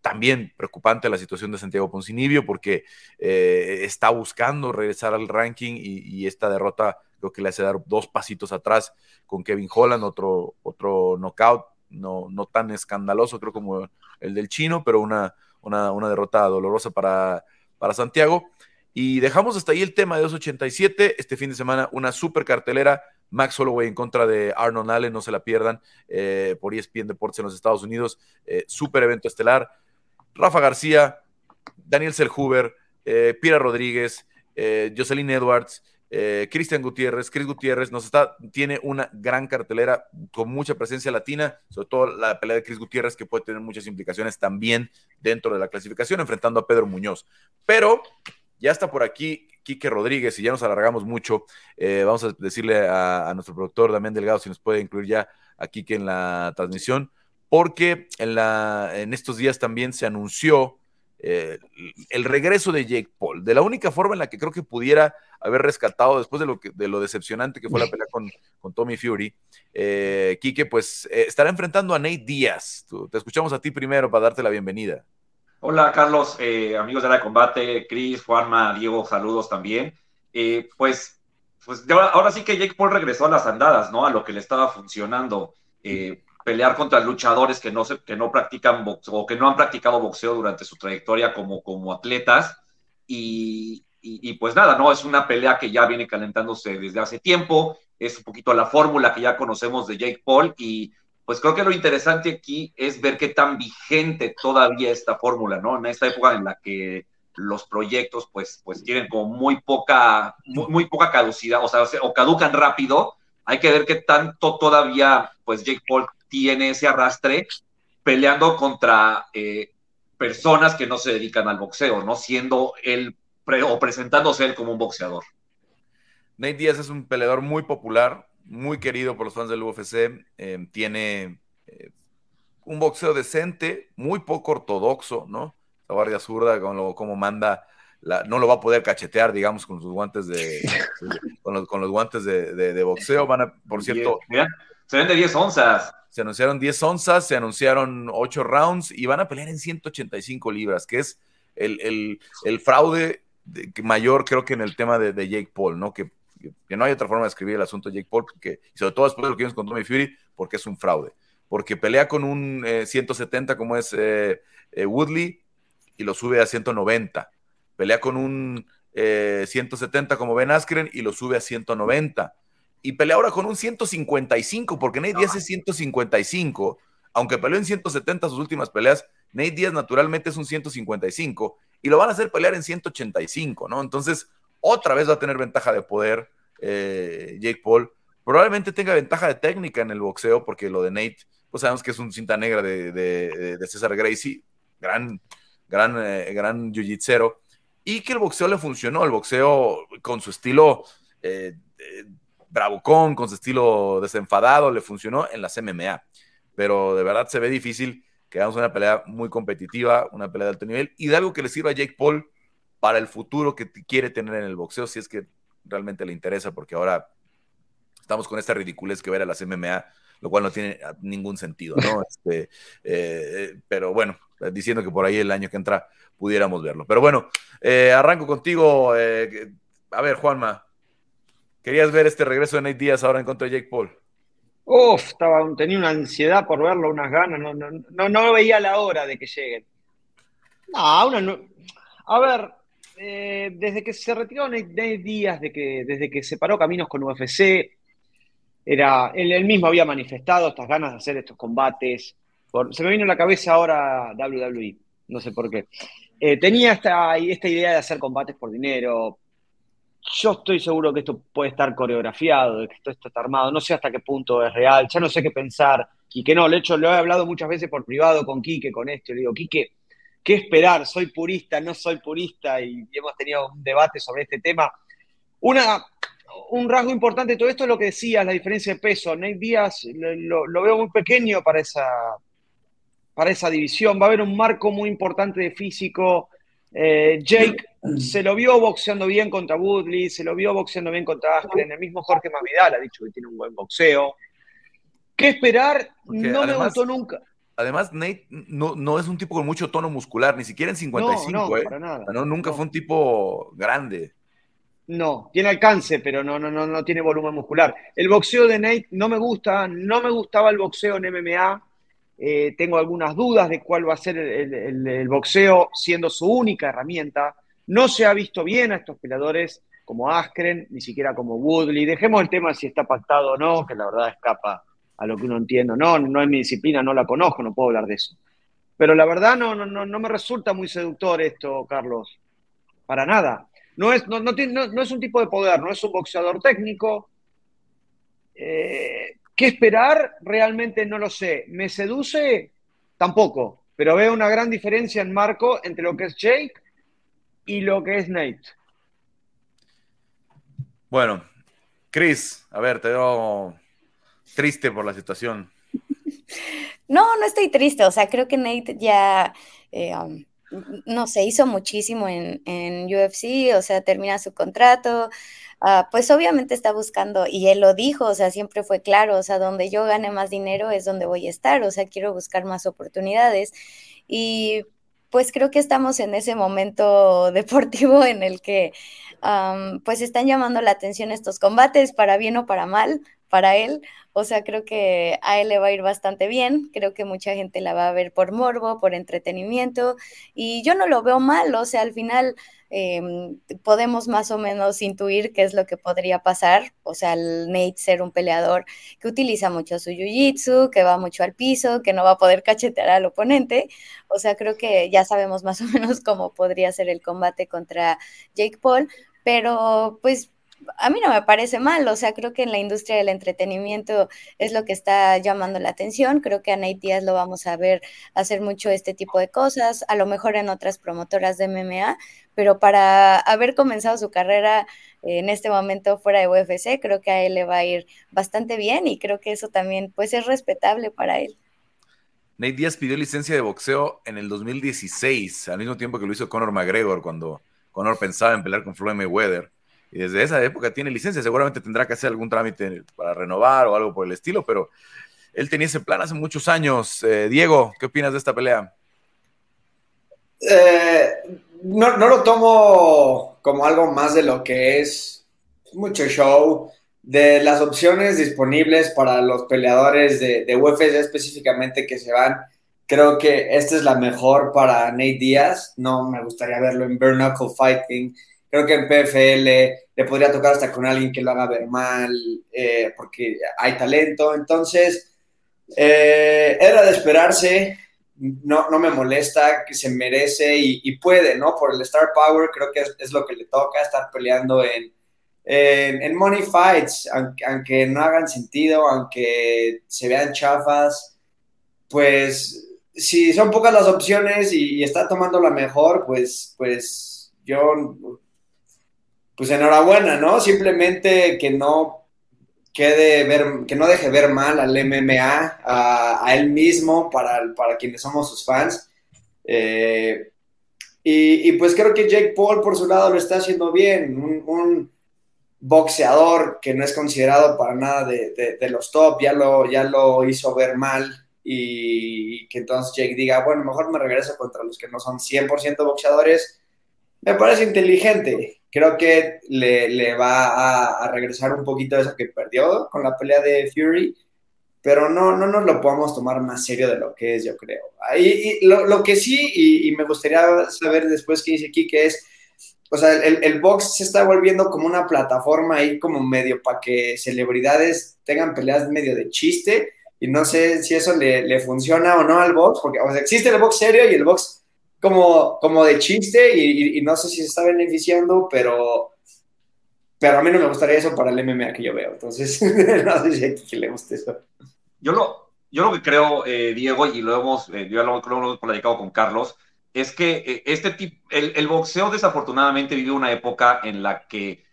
también preocupante la situación de Santiago Poncinibio porque está buscando regresar al ranking y, esta derrota creo que le hace dar dos pasitos atrás con Kevin Holland, otro, otro knockout no, no tan escandaloso, creo, como el del chino, pero una, una, derrota dolorosa para, para Santiago. Y dejamos hasta ahí el tema de 287. Este fin de semana, una super cartelera. Max Holloway en contra de Arnold Allen, no se la pierdan, eh, por ESPN Deportes en los Estados Unidos. Eh, super evento estelar. Rafa García, Daniel Selhuber, eh, Pira Rodríguez, Jocelyn Edwards, eh, Cristian Gutiérrez, Chris Gutiérrez nos está, tiene una gran cartelera con mucha presencia latina, sobre todo la pelea de Chris Gutiérrez que puede tener muchas implicaciones también dentro de la clasificación, enfrentando a Pedro Muñoz. Pero ya está por aquí Quique Rodríguez y ya nos alargamos mucho. Eh, vamos a decirle a, nuestro productor Damián Delgado si nos puede incluir ya a Quique en la transmisión, porque en, la, en estos días también se anunció eh, el regreso de Jake Paul, de la única forma en la que creo que pudiera haber rescatado después de lo, que, de lo decepcionante que fue la pelea con, con Tommy Fury. Eh, Quique, pues eh, estará enfrentando a Nate Díaz. te escuchamos a ti primero para darte la bienvenida. Hola Carlos, eh, amigos de la combate, Chris, Juanma, Diego, saludos también. pues, pues ahora sí que Jake Paul regresó a las andadas, ¿no? A lo que le estaba funcionando pelear contra luchadores que no, se, que no practican boxeo o que no han practicado boxeo durante su trayectoria como, como atletas. Y, y, pues nada, ¿no? Es una pelea que ya viene calentándose desde hace tiempo, es un poquito la fórmula que ya conocemos de Jake Paul y pues creo que lo interesante aquí es ver qué tan vigente todavía esta fórmula, ¿no? En esta época en la que los proyectos pues, pues tienen como muy poca, muy, muy poca caducidad, o sea, o caducan rápido, hay que ver qué tanto todavía pues Jake Paul tiene ese arrastre peleando contra eh, personas que no se dedican al boxeo, ¿no? Siendo él o presentándose él como un boxeador. Nate Díaz es un peleador muy popular, muy querido por los fans del UFC. Eh, tiene eh, un boxeo decente, muy poco ortodoxo, ¿no? La guardia zurda, como, como manda, no lo va a poder cachetear, digamos, con sus guantes de, con, los, guantes de, boxeo. Van a, por cierto. se ven de 10 onzas. Se anunciaron 10 onzas, se anunciaron 8 rounds y van a pelear en 185 libras, que es el, fraude mayor, creo que en el tema de, Jake Paul, ¿no? Que, que, no hay otra forma de escribir el asunto de Jake Paul, porque, sobre todo después de lo que vimos con Tommy Fury, porque es un fraude. Porque pelea con un 170 eh, como es eh, eh, Woodley y lo sube a 190. Pelea con un 170 como Ben Askren y lo sube a 190 y pelea ahora con un 155, porque Nate Díaz es 155, aunque peleó en 170 sus últimas peleas, Nate Díaz naturalmente es un 155 y lo van a hacer pelear en 185, ¿no? Entonces, otra vez va a tener ventaja de poder eh, Jake Paul. Probablemente tenga ventaja de técnica en el boxeo, porque lo de Nate, pues sabemos que es un cinta negra de, César Gracie, gran, gran, eh, gran jiu-jitsu, y que el boxeo le funcionó, el boxeo con su estilo eh, bravucón, con su estilo desenfadado, le funcionó en las MMA. Pero de verdad se ve difícil que hagamos una pelea muy competitiva, una pelea de alto nivel y de algo que le sirva a Jake Paul para el futuro que quiere tener en el boxeo, si es que realmente le interesa, porque ahora estamos con esta ridiculez que ver a las MMA, lo cual no tiene ningún sentido, ¿no? Este, eh, pero bueno, diciendo que por ahí el año que entra pudiéramos verlo. Pero bueno, eh, arranco contigo. Eh, a ver, Juanma, ¿Querías ver este regreso de Nate Díaz ahora en contra de Jake Paul? Uf, estaba, tenía una ansiedad por verlo, unas ganas, no, no, no, veía la hora de que lleguen. No, una no. A ver, eh, desde que se retiró Nate, Díaz, de que, desde que separó caminos con UFC, era, él, mismo había manifestado estas ganas de hacer estos combates. se me vino a la cabeza ahora WWE, no sé por qué. Eh, tenía esta, esta idea de hacer combates por dinero, yo estoy seguro que esto puede estar coreografiado, que esto está armado, no sé hasta qué punto es real, ya no sé qué pensar, y que no, de hecho lo he hablado muchas veces por privado con Quique con esto, y le digo, Quique, ¿qué esperar? ¿Soy purista? ¿No soy purista? Y, hemos tenido un debate sobre este tema. Una, un rasgo importante de todo esto es lo que decías, la diferencia de peso. Nate Díaz lo, lo, veo muy pequeño para esa, para esa división, va a haber un marco muy importante de físico, eh, Jake se lo vio boxeando bien contra Woodley, se lo vio boxeando bien contra Askren, el mismo Jorge Masvidal ha dicho que tiene un buen boxeo. ¿Qué esperar? no me gustó nunca. Además, Nate no, es un tipo con mucho tono muscular, ni siquiera en 55, no, ¿eh? Para nada. No, nunca fue un tipo grande. No, tiene alcance, pero no, no, no, no tiene volumen muscular. El boxeo de Nate no me gusta, no me gustaba el boxeo en MMA. Eh, tengo algunas dudas de cuál va a ser el, boxeo siendo su única herramienta. No se ha visto bien a estos peleadores como Askren, ni siquiera como Woodley. Dejemos el tema si está pactado o no, que la verdad escapa a lo que uno entiende. No, no es mi disciplina, no la conozco, no puedo hablar de eso. Pero la verdad no, no, no, me resulta muy seductor esto, Carlos. Para nada. No es, no, no, no es un tipo de poder, no es un boxeador técnico. Eh, ¿Qué esperar? Realmente no lo sé. ¿Me seduce? Tampoco. Pero veo una gran diferencia en marco entre lo que es Jake y lo que es Nate. Bueno, Chris, a ver, te veo triste por la situación. No, no estoy triste. O sea, creo que Nate ya, eh, um, no sé, hizo muchísimo en, en UFC. O sea, termina su contrato. Ah, pues obviamente está buscando, y él lo dijo, o sea, siempre fue claro, o sea, donde yo gane más dinero es donde voy a estar, o sea, quiero buscar más oportunidades. Y pues creo que estamos en ese momento deportivo en el que pues están llamando la atención estos combates, para bien o para mal, para él. O sea, creo que a él le va a ir bastante bien. Creo que mucha gente la va a ver por morbo, por entretenimiento. Y yo no lo veo mal. O sea, al final Em, podemos más o menos intuir qué es lo que podría pasar. O sea, el Nate ser un peleador que utiliza mucho su jiu-jitsu, que va mucho al piso, que no va a poder cachetear al oponente. O sea, creo que ya sabemos más o menos cómo podría ser el combate contra Jake Paul. Pero pues a mí no me parece mal, o sea, creo que en la industria del entretenimiento es lo que está llamando la atención, creo que a Nate Díaz lo vamos a ver hacer mucho este tipo de cosas, a lo mejor en otras promotoras de MMA, pero para haber comenzado su carrera en este momento fuera de UFC, creo que a él le va a ir bastante bien y creo que eso también pues es respetable para él. Nate Díaz pidió licencia de boxeo en el 2016, al mismo tiempo que lo hizo Conor McGregor, cuando Conor pensaba en pelear con Floyd Mayweather. Y desde esa época tiene licencia, seguramente tendrá que hacer algún trámite para renovar o algo por el estilo, pero él tenía ese plan hace muchos años. Eh, Diego, ¿qué opinas de esta pelea? Eh, no, lo tomo como algo más de lo que es mucho show. De las opciones disponibles para los peleadores de, de UFC específicamente que se van, creo que esta es la mejor para Nate Díaz. No me gustaría verlo en Knuckle Fighting. Creo que en PFL le podría tocar hasta con alguien que lo haga ver mal, eh, porque hay talento. Entonces, eh, era de esperarse no, no me molesta, que se merece y, puede, ¿no? Por el Star Power creo que es, lo que le toca, estar peleando en, en, Money Fights, aunque, no hagan sentido, aunque se vean chafas, pues si son pocas las opciones y, está tomando la mejor, pues, pues yo, pues enhorabuena, ¿no? Simplemente que no quede ver, que no deje ver mal al MMA, a, él mismo, para, para, quienes somos sus fans. Eh, y, pues creo que Jake Paul por su lado lo está haciendo bien, un, boxeador que no es considerado para nada de, los top, ya lo, ya lo hizo ver mal y, que entonces Jake diga, bueno, mejor me regreso contra los que no son 100% boxeadores, me parece inteligente creo que le, va a, regresar un poquito eso que perdió con la pelea de Fury, pero no, no nos lo podemos tomar más serio de lo que es, yo creo. Y, lo, que sí, y, me gustaría saber después qué dice aquí, que es, o sea, el, el, box se está volviendo como una plataforma ahí como medio para que celebridades tengan peleas medio de chiste, y no sé si eso le, le funciona o no al box, porque o sea, existe el box serio y el box como, como de chiste y, no sé si se está beneficiando, pero, pero a mí no me gustaría eso para el MMA que yo veo. Entonces, no sé si ti le gusta eso. Yo lo, yo lo que creo, eh, Diego, y lo hemos, eh, yo lo, lo, hemos platicado con Carlos, es que eh, este tipo, el, el, boxeo desafortunadamente vive una época en la que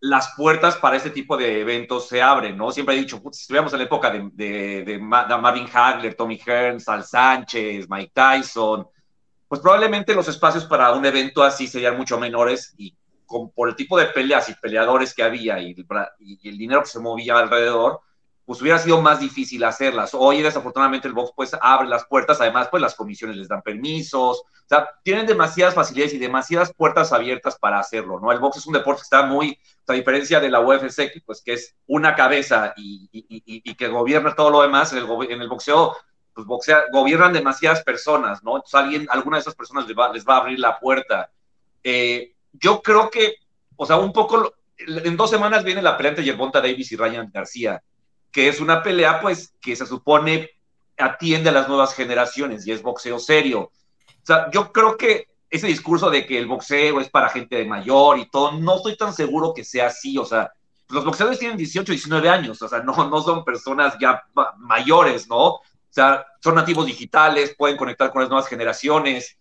las puertas para este tipo de eventos se abren, ¿no? Siempre he dicho, si estuviéramos en la época de, de, de, Marvin Hagler, Tommy Hearns, Sal Sánchez, Mike Tyson, pues probablemente los espacios para un evento así serían mucho menores y con, por el tipo de peleas y peleadores que había y el, dinero que se movía alrededor, pues hubiera sido más difícil hacerlas. Hoy desafortunadamente el box pues abre las puertas, además pues las comisiones les dan permisos, o sea, tienen demasiadas facilidades y demasiadas puertas abiertas para hacerlo, ¿no? El box es un deporte que está muy, a diferencia de la UFC, pues que es una cabeza y, que gobierna todo lo demás, en el, en el boxeo pues boxea, gobiernan demasiadas personas, ¿no? Entonces alguien, alguna de esas personas les va, les va a abrir la puerta. Eh, yo creo que, o sea, un poco, en dos semanas viene la pelea entre Yerbonta Davis y Ryan García, que es una pelea, pues, que se supone atiende a las nuevas generaciones y es boxeo serio. O sea, yo creo que ese discurso de que el boxeo es para gente de mayor y todo, no estoy tan seguro que sea así, o sea, los boxeadores tienen 18, 19 años, o sea, no, no son personas ya mayores, ¿no? Sea, son nativos digitales, pueden conectar con las nuevas generaciones.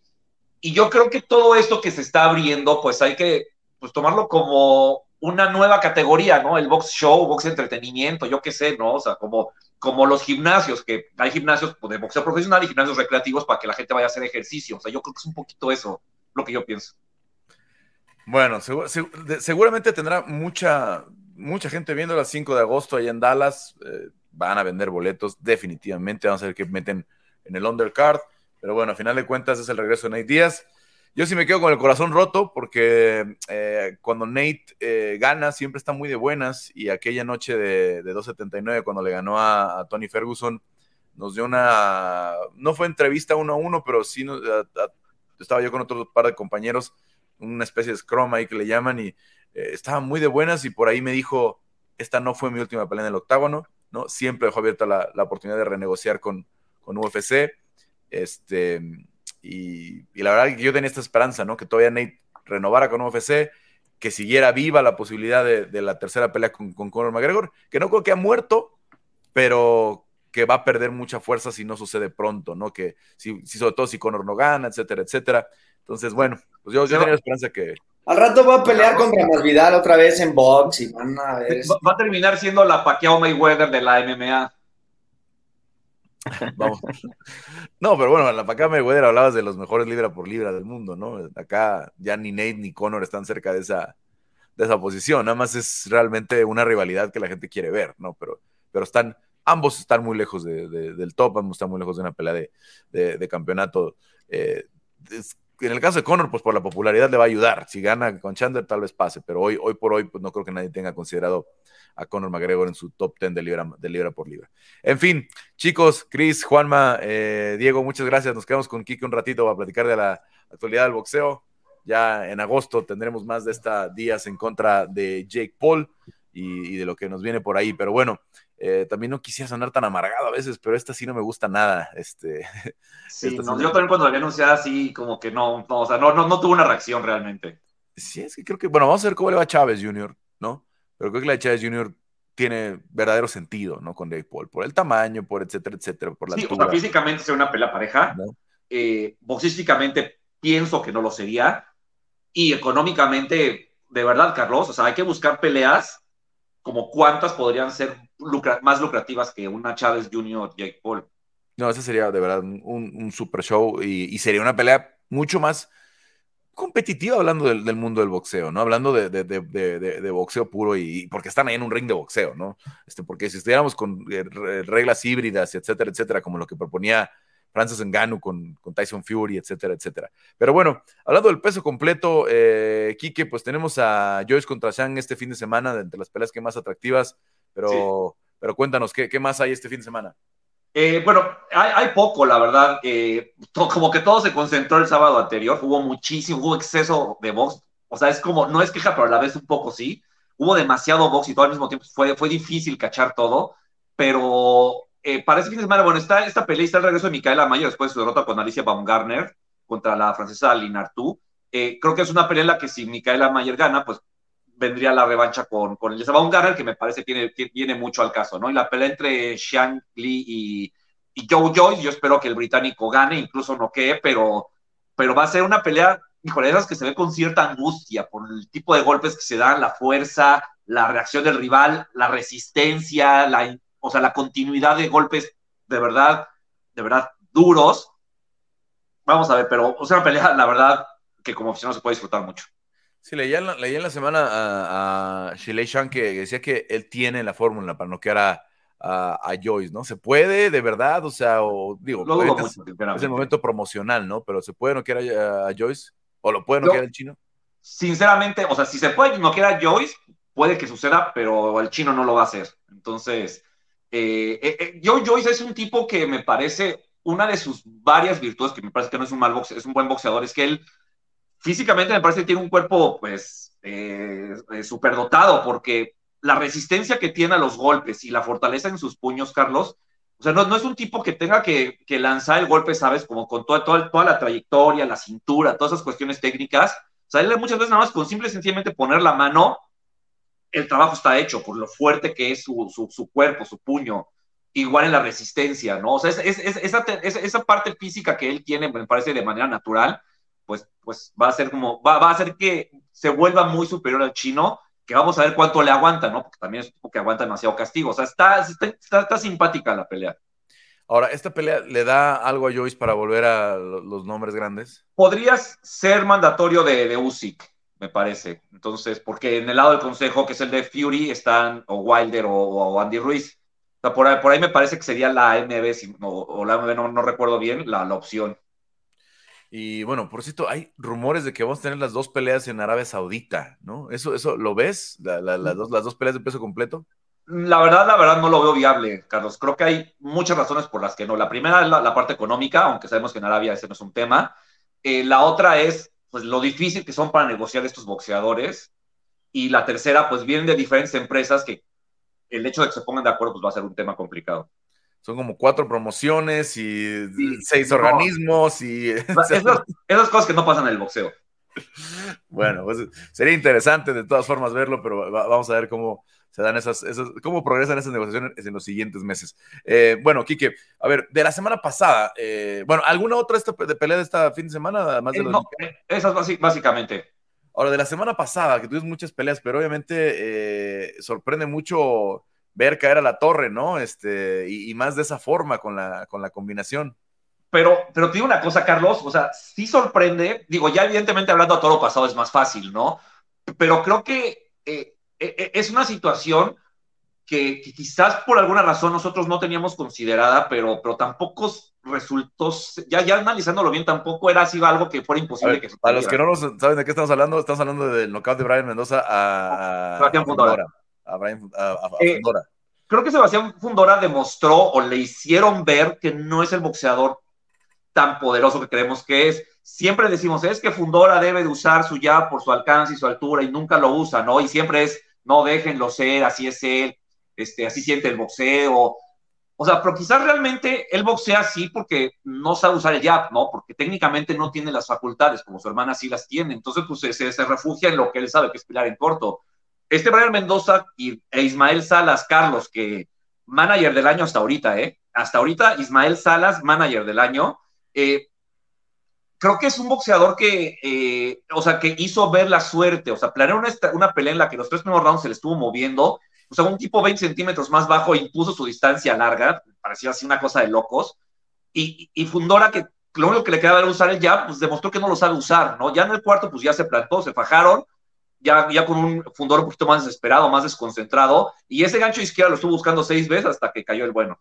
Y yo creo que todo esto que se está abriendo, pues hay que pues, tomarlo como una nueva categoría, ¿no? El box show, box entretenimiento, yo qué sé, ¿no? O sea, como, como los gimnasios, que hay gimnasios pues, de boxeo profesional y gimnasios recreativos para que la gente vaya a hacer ejercicio. O sea, yo creo que es un poquito eso lo que yo pienso. Bueno, seguramente tendrá mucha, mucha gente viendo las 5 de agosto ahí en Dallas. Eh, van a vender boletos definitivamente. Vamos a ver qué meten en el undercard. Pero bueno, a final de cuentas es el regreso de Nate Díaz. Yo sí me quedo con el corazón roto porque eh, cuando Nate eh, gana siempre está muy de buenas y aquella noche de, 279 cuando le ganó a, Tony Ferguson nos dio una, no fue entrevista uno a uno, pero sí estaba yo con otro par de compañeros, una especie de scrum ahí que le llaman y eh, estaba muy de buenas y por ahí me dijo, esta no fue mi última pelea en el octágono, ¿no? Siempre dejó abierta la, oportunidad de renegociar con, con UFC. Este, y, la verdad que yo tenía esta esperanza, ¿no? Que todavía Nate renovara con UFC, que siguiera viva la posibilidad de, la tercera pelea con, con, Conor McGregor, que no creo que ha muerto, pero que va a perder mucha fuerza si no sucede pronto, ¿no? Que si, sobre todo si Conor no gana, etcétera, etcétera. Entonces, bueno, pues yo, yo tenía la esperanza que, al rato va a pelear contra Masvidal otra vez en box y van a ver. Va, a terminar siendo la Pacquiao Mayweather de la MMA. Vamos. No, pero bueno, la acá Mayweather hablabas de los mejores libra por libra del mundo, ¿no? Acá ya ni Nate ni Conor están cerca de esa, de esa posición. Nada más es realmente una rivalidad que la gente quiere ver, ¿no? Pero, pero están, ambos están muy lejos del top, ambos están muy lejos de una pelea de, campeonato. Eh, en el caso de Conor, pues por la popularidad le va a ayudar. Si gana con Chandler, tal vez pase, pero hoy, hoy por hoy, pues no creo que nadie tenga considerado a Conor McGregor en su top 10 de libra, por libra. En fin, chicos, Chris, Juanma, eh, Diego, muchas gracias. Nos quedamos con Kike un ratito para platicar de la actualidad del boxeo. Ya en agosto tendremos más de estas días en contra de Jake Paul y, de lo que nos viene por ahí. Pero bueno, eh, también no quisiera sonar tan amargado a veces, pero esta sí no me gusta nada. Este, sí, yo también cuando la había anunciado así, como que no, no o sea, no, no, no tuvo una reacción realmente. Sí, es que creo que, bueno, vamos a ver cómo le va a Chávez Jr., ¿no? Pero creo que la de Chávez Jr. tiene verdadero sentido, ¿no? Con Jake Paul, por el tamaño, por etcétera, etcétera, por la sí, o sea, físicamente es una pelea pareja. Eh, boxísticamente pienso que no lo sería. Y económicamente, de verdad, Carlos, o sea, hay que buscar peleas como cuántas podrían ser más lucrativas que una Chávez Jr. Jake Paul. No, ese sería de verdad un, super show y, sería una pelea mucho más competitiva hablando del, mundo del boxeo, ¿no? Hablando de, boxeo puro y, porque están ahí en un ring de boxeo, ¿no? Este, porque si estuviéramos con eh, reglas híbridas, etcétera, etcétera, como lo que proponía Francis Ngannou con, con Tyson Fury, etcétera, etcétera. Pero bueno, hablando del peso completo, eh, Quique, pues tenemos a Joyce contra Shang este fin de semana, de entre las peleas que más atractivas, pero, pero cuéntanos, ¿qué, ¿qué, más hay este fin de semana? Eh, bueno, hay, poco, la verdad. Eh, como que todo se concentró el sábado anterior, hubo muchísimo, hubo exceso de box. O sea, es como, no es queja, pero a la vez un poco sí. Hubo demasiado box y todo al mismo tiempo fue, fue difícil cachar todo, pero eh, para ese fin de semana, bueno, está esta pelea, está el regreso de Micaela Mayo después de su derrota con Alicia Baumgartner contra la francesa Linartu. Eh, creo que es una pelea en la que si Micaela Mayer gana, pues vendría la revancha con, con Alicia Baumgartner, que me parece que viene mucho al caso, ¿no? Y la pelea entre Xiang Li y, y Joe Joyce, yo espero que el británico gane, incluso no quede, pero, pero va a ser una pelea, híjole, esas que se ve con cierta angustia por el tipo de golpes que se dan, la fuerza, la reacción del rival, la resistencia, la o sea, la continuidad de golpes de verdad, de verdad duros. Vamos a ver, pero sea, una pelea, la verdad, que como aficionado se puede disfrutar mucho. Sí, leí en la, leí en la semana a, a Shilei Shan que decía que él tiene la fórmula para noquear a, a, Joyce, ¿no? ¿Se puede de verdad? O sea, o, digo, es, el momento promocional, ¿no? Pero ¿se puede noquear a, a Joyce? ¿O lo puede noquear el chino? Sinceramente, o sea, si se puede noquear a Joyce, puede que suceda, pero el chino no lo va a hacer. Entonces, eh, eh, eh, Joe Joyce es un tipo que me parece una de sus varias virtudes, que me parece que no es un mal boxeador, es un buen boxeador, es que él físicamente me parece que tiene un cuerpo pues eh, superdotado, porque la resistencia que tiene a los golpes y la fortaleza en sus puños, Carlos, o sea, no, es un tipo que tenga que, lanzar el golpe, ¿sabes? Como con toda, toda, toda la trayectoria, la cintura, todas esas cuestiones técnicas. O sea, muchas veces nada más con simple y sencillamente poner la mano el trabajo está hecho por lo fuerte que es su, cuerpo, su puño, igual en la resistencia, ¿no? O sea, es, esa, parte física que él tiene, me parece de manera natural, pues, pues va a ser como, va, a hacer que se vuelva muy superior al chino, que vamos a ver cuánto le aguanta, ¿no? Porque también es un tipo que aguanta demasiado castigo. O sea, está, está, simpática la pelea. Ahora, ¿esta pelea le da algo a Joyce para volver a los nombres grandes? Podrías ser mandatorio de, de Usyk me parece. Entonces, porque en el lado del consejo, que es el de Fury, están o Wilder o, Andy Ruiz. O sea, por, ahí, por ahí me parece que sería la MB, o, la MB, no, recuerdo bien, la, la, opción. Y bueno, por cierto, hay rumores de que vamos a tener las dos peleas en Arabia Saudita, ¿no? ¿Eso, eso lo ves? las, dos, las dos peleas de peso completo. La verdad, la verdad no lo veo viable, Carlos. Creo que hay muchas razones por las que no. La primera es la, parte económica, aunque sabemos que en Arabia ese no es un tema. Eh, la otra es pues lo difícil que son para negociar estos boxeadores. Y la tercera, pues vienen de diferentes empresas que el hecho de que se pongan de acuerdo pues va a ser un tema complicado. Son como cuatro promociones y seis organismos y... Esas, cosas que no pasan en el boxeo. Bueno, pues sería interesante de todas formas verlo, pero vamos a ver cómo, se dan esas, esas, cómo progresan esas negociaciones en los siguientes meses. Eh, bueno, Quique, a ver, de la semana pasada, eh, bueno, ¿alguna otra de pelea de esta fin de semana? Además de eh, no, esas básicamente. Ahora, de la semana pasada, que tuvimos muchas peleas, pero obviamente sorprende mucho ver caer a la torre, ¿no? Este, y, más de esa forma con la, con la combinación. Pero, pero te digo una cosa, Carlos, o sea, sí sorprende, digo, ya evidentemente hablando a todo pasado es más fácil, ¿no? Pero creo que eh, eh, eh, es una situación que, quizás por alguna razón nosotros no teníamos considerada, pero, pero tampoco resultó, ya, ya analizándolo bien, tampoco era así algo que fuera imposible que Para los que no saben de qué estamos hablando, estamos hablando del knockout de Brian Mendoza a, Sebastián Fundora. A, Brian, a, eh, Fundora. Creo que Sebastián Fundora demostró o le hicieron ver que no es el boxeador tan poderoso que creemos que es. Siempre decimos, es que Fundora debe de usar su jab por su alcance y su altura y nunca lo usa, ¿no? Y siempre es, no déjenlo ser, así es él este, así siente el boxeo. O sea, pero quizás realmente él boxea así porque no sabe usar el jab, ¿no? Porque técnicamente no tiene las facultades, como su hermana sí las tiene. Entonces, pues se, se refugia en lo que él sabe, que es pilar en corto. Este Brian Mendoza y, e Ismael Salas, Carlos, que manager del año hasta ahorita, ¿eh? Hasta ahorita, Ismael Salas, manager del año. Eh, creo que es un boxeador que, eh, o sea, que hizo ver la suerte, o sea, planeó una, una pelea en la que los tres primeros rounds se le estuvo moviendo o sea, un tipo 20 centímetros más bajo impuso su distancia larga, parecía así una cosa de locos, y, y Fundora, que lo único que le quedaba era usar el jab, pues demostró que no lo sabe usar, ¿no? Ya en el cuarto, pues ya se plantó, se fajaron, ya, ya con un Fundora un poquito más desesperado, más desconcentrado, y ese gancho izquierdo lo estuvo buscando seis veces hasta que cayó el bueno.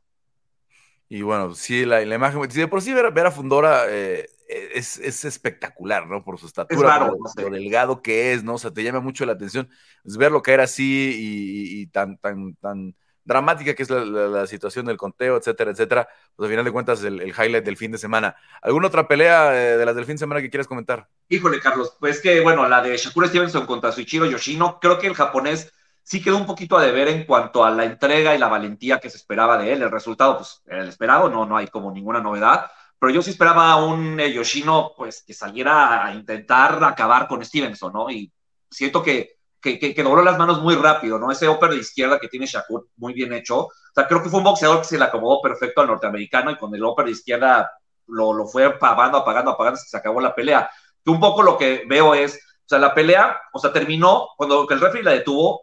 Y bueno, sí, la, la imagen, de por sí ver, ver a Fundora eh, es, es, espectacular, ¿no? Por su estatura, por lo, delgado que es, ¿no? O sea, te llama mucho la atención es verlo caer así y, tan, tan, tan dramática que es la, situación del conteo, etcétera, etcétera. Pues al final de cuentas, el, highlight del fin de semana. ¿Alguna otra pelea eh, de las del fin de semana que quieras comentar? Híjole, Carlos, pues que, bueno, la de Shakura Stevenson contra Suichiro Yoshino, creo que el japonés sí quedó un poquito a deber en cuanto a la entrega y la valentía que se esperaba de él. El resultado, pues, era el esperado, no, no hay como ninguna novedad pero yo sí esperaba a un eh, Yoshino pues que saliera a intentar acabar con Stevenson, ¿no? Y siento que, que, dobló las manos muy rápido, ¿no? Ese upper de izquierda que tiene Shakur muy bien hecho. O sea, creo que fue un boxeador que se le acomodó perfecto al norteamericano y con el upper de izquierda lo, lo fue apagando, apagando, apagando se acabó la pelea. Que un poco lo que veo es, o sea, la pelea, o sea, terminó, cuando el referee la detuvo,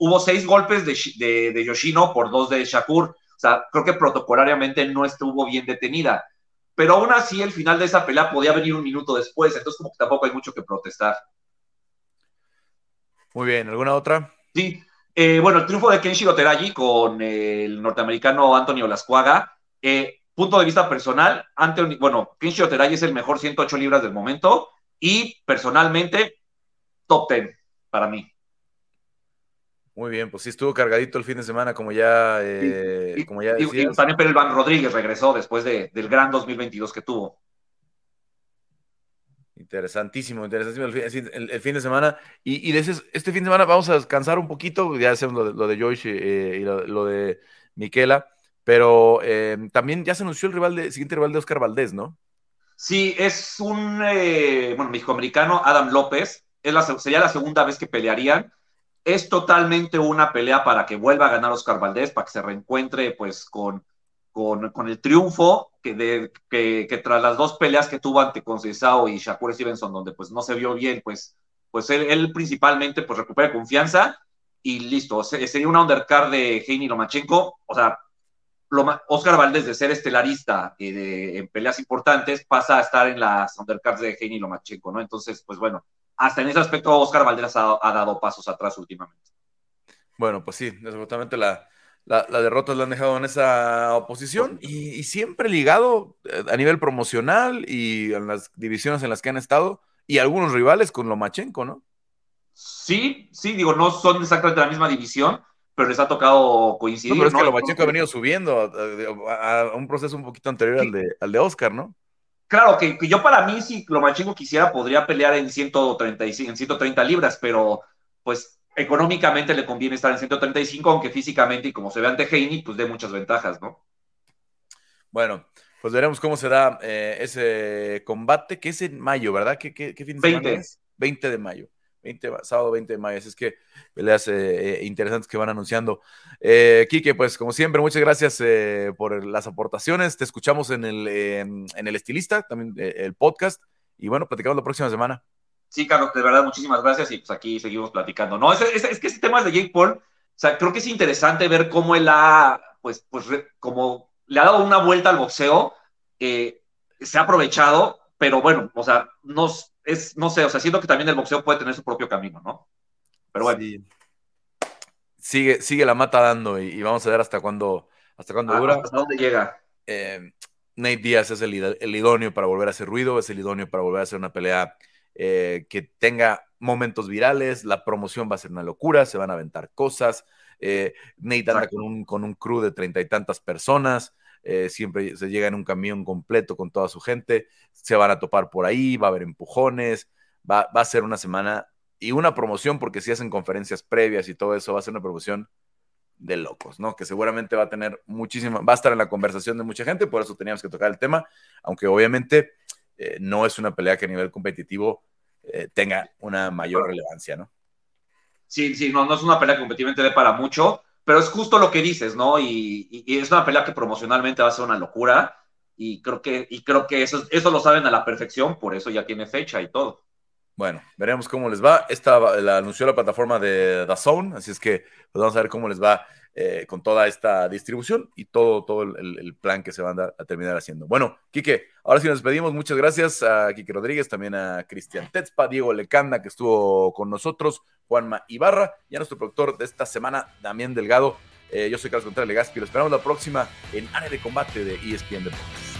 hubo seis golpes de, de, de Yoshino por dos de Shakur. O sea, creo que protocolariamente no estuvo bien detenida pero aún así el final de esa pelea podía venir un minuto después, entonces como que tampoco hay mucho que protestar. Muy bien, ¿alguna otra? Sí, eh, bueno, el triunfo de Kenshiro Teraji con el norteamericano Antonio Lascuaga. Eh, punto de vista personal, Anthony, bueno, Kenshiro Teraji es el mejor 108 libras del momento y personalmente top 10 para mí. Muy bien, pues sí estuvo cargadito el fin de semana, como ya, eh, como ya. Y, también Pérez Van Rodríguez regresó después de, del gran 2022 que tuvo. Interesantísimo, interesantísimo el fin, de semana. Y, y este fin de semana vamos a descansar un poquito, ya hacemos lo de, lo de Joyce eh, y lo, de Miquela, pero eh, también ya se anunció el rival de, siguiente rival de Oscar Valdés, ¿no? Sí, es un, bueno, mexicoamericano, Adam López, es la, sería la segunda vez que pelearían es totalmente una pelea para que vuelva a ganar Oscar Valdés, para que se reencuentre pues con, con, el triunfo que, de, que, tras las dos peleas que tuvo ante Conceição y Shakur Stevenson, donde pues no se vio bien, pues, pues él, principalmente pues recupera confianza y listo, sería una undercard de Heini Lomachenko, o sea, Oscar Valdés de ser estelarista y de, en peleas importantes pasa a estar en las undercards de Heini Lomachenko, ¿no? Entonces, pues bueno, hasta en ese aspecto Oscar Valderas ha, dado pasos atrás últimamente. Bueno, pues sí, desafortunadamente la, la, derrota la han dejado en esa oposición y, siempre ligado eh, a nivel promocional y en las divisiones en las que han estado y algunos rivales con Lomachenko, ¿no? Sí, sí, digo, no son exactamente la misma división, pero les ha tocado coincidir. No, pero es que Lomachenko ha venido subiendo a, un proceso un poquito anterior al, de, al de Oscar, ¿no? Claro, que, yo para mí, si Lomachenko quisiera, podría pelear en 135, en 130 libras, pero pues económicamente le conviene estar en 135, aunque físicamente y como se ve ante Heini, pues dé muchas ventajas, ¿no? Bueno, pues veremos cómo se da eh, ese combate, que es en mayo, ¿verdad? ¿Qué, qué, fin de 20. semana es? 20 de mayo. 20, sábado 20 de mayo. Así es que peleas eh, eh, interesantes que van anunciando. Eh, Quique, pues como siempre, muchas gracias eh, por las aportaciones. Te escuchamos en el, en el Estilista, también el podcast. Y bueno, platicamos la próxima semana. Sí, Carlos, de verdad, muchísimas gracias. Y pues aquí seguimos platicando. No, es, es, que ese tema de Jake Paul sea, creo que es interesante ver cómo él ha, pues, pues, como le ha dado una vuelta al boxeo, se ha aprovechado, pero bueno, o sea, no, es, no sé, o sea, siento que también el boxeo puede tener su propio camino, ¿no? Pero bueno. Sigue, sigue la mata dando y, vamos a ver hasta cuándo, hasta cuándo ah, dura. Hasta dónde llega. Eh, Nate Díaz es el, idóneo para volver a hacer ruido, es el idóneo para volver a hacer una pelea eh, que tenga momentos virales, la promoción va a ser una locura, se van a aventar cosas. Eh, Nate anda con un, con un crew de treinta y tantas personas, eh, siempre se llega en un camión completo con toda su gente, se van a topar por ahí, va a haber empujones, va, va a ser una semana y una promoción, porque si hacen conferencias previas y todo eso, va a ser una promoción de locos, ¿no? Que seguramente va a tener muchísima, va a estar en la conversación de mucha gente, por eso teníamos que tocar el tema, aunque obviamente eh, no es una pelea que a nivel competitivo eh, tenga una mayor relevancia, ¿no? Sí, sí, no, no es una pelea que competitivamente dé para mucho, pero es justo lo que dices, ¿no? Y, es una pelea que promocionalmente va a ser una locura, y creo que, y creo que eso, eso lo saben a la perfección, por eso ya tiene fecha y todo. Bueno, veremos cómo les va. Esta la anunció la plataforma de DAZN, así es que pues, vamos a ver cómo les va eh, con toda esta distribución y todo, todo el, plan que se van a, terminar haciendo. Bueno, Quique, ahora sí nos despedimos. Muchas gracias a Quique Rodríguez, también a Cristian Tetzpa, Diego Lecanda, que estuvo con nosotros, Juanma Ibarra y a nuestro productor de esta semana, Damián Delgado. Eh, yo soy Carlos Contreras Legaspi. Lo esperamos la próxima en Área de Combate de ESPN Deportes.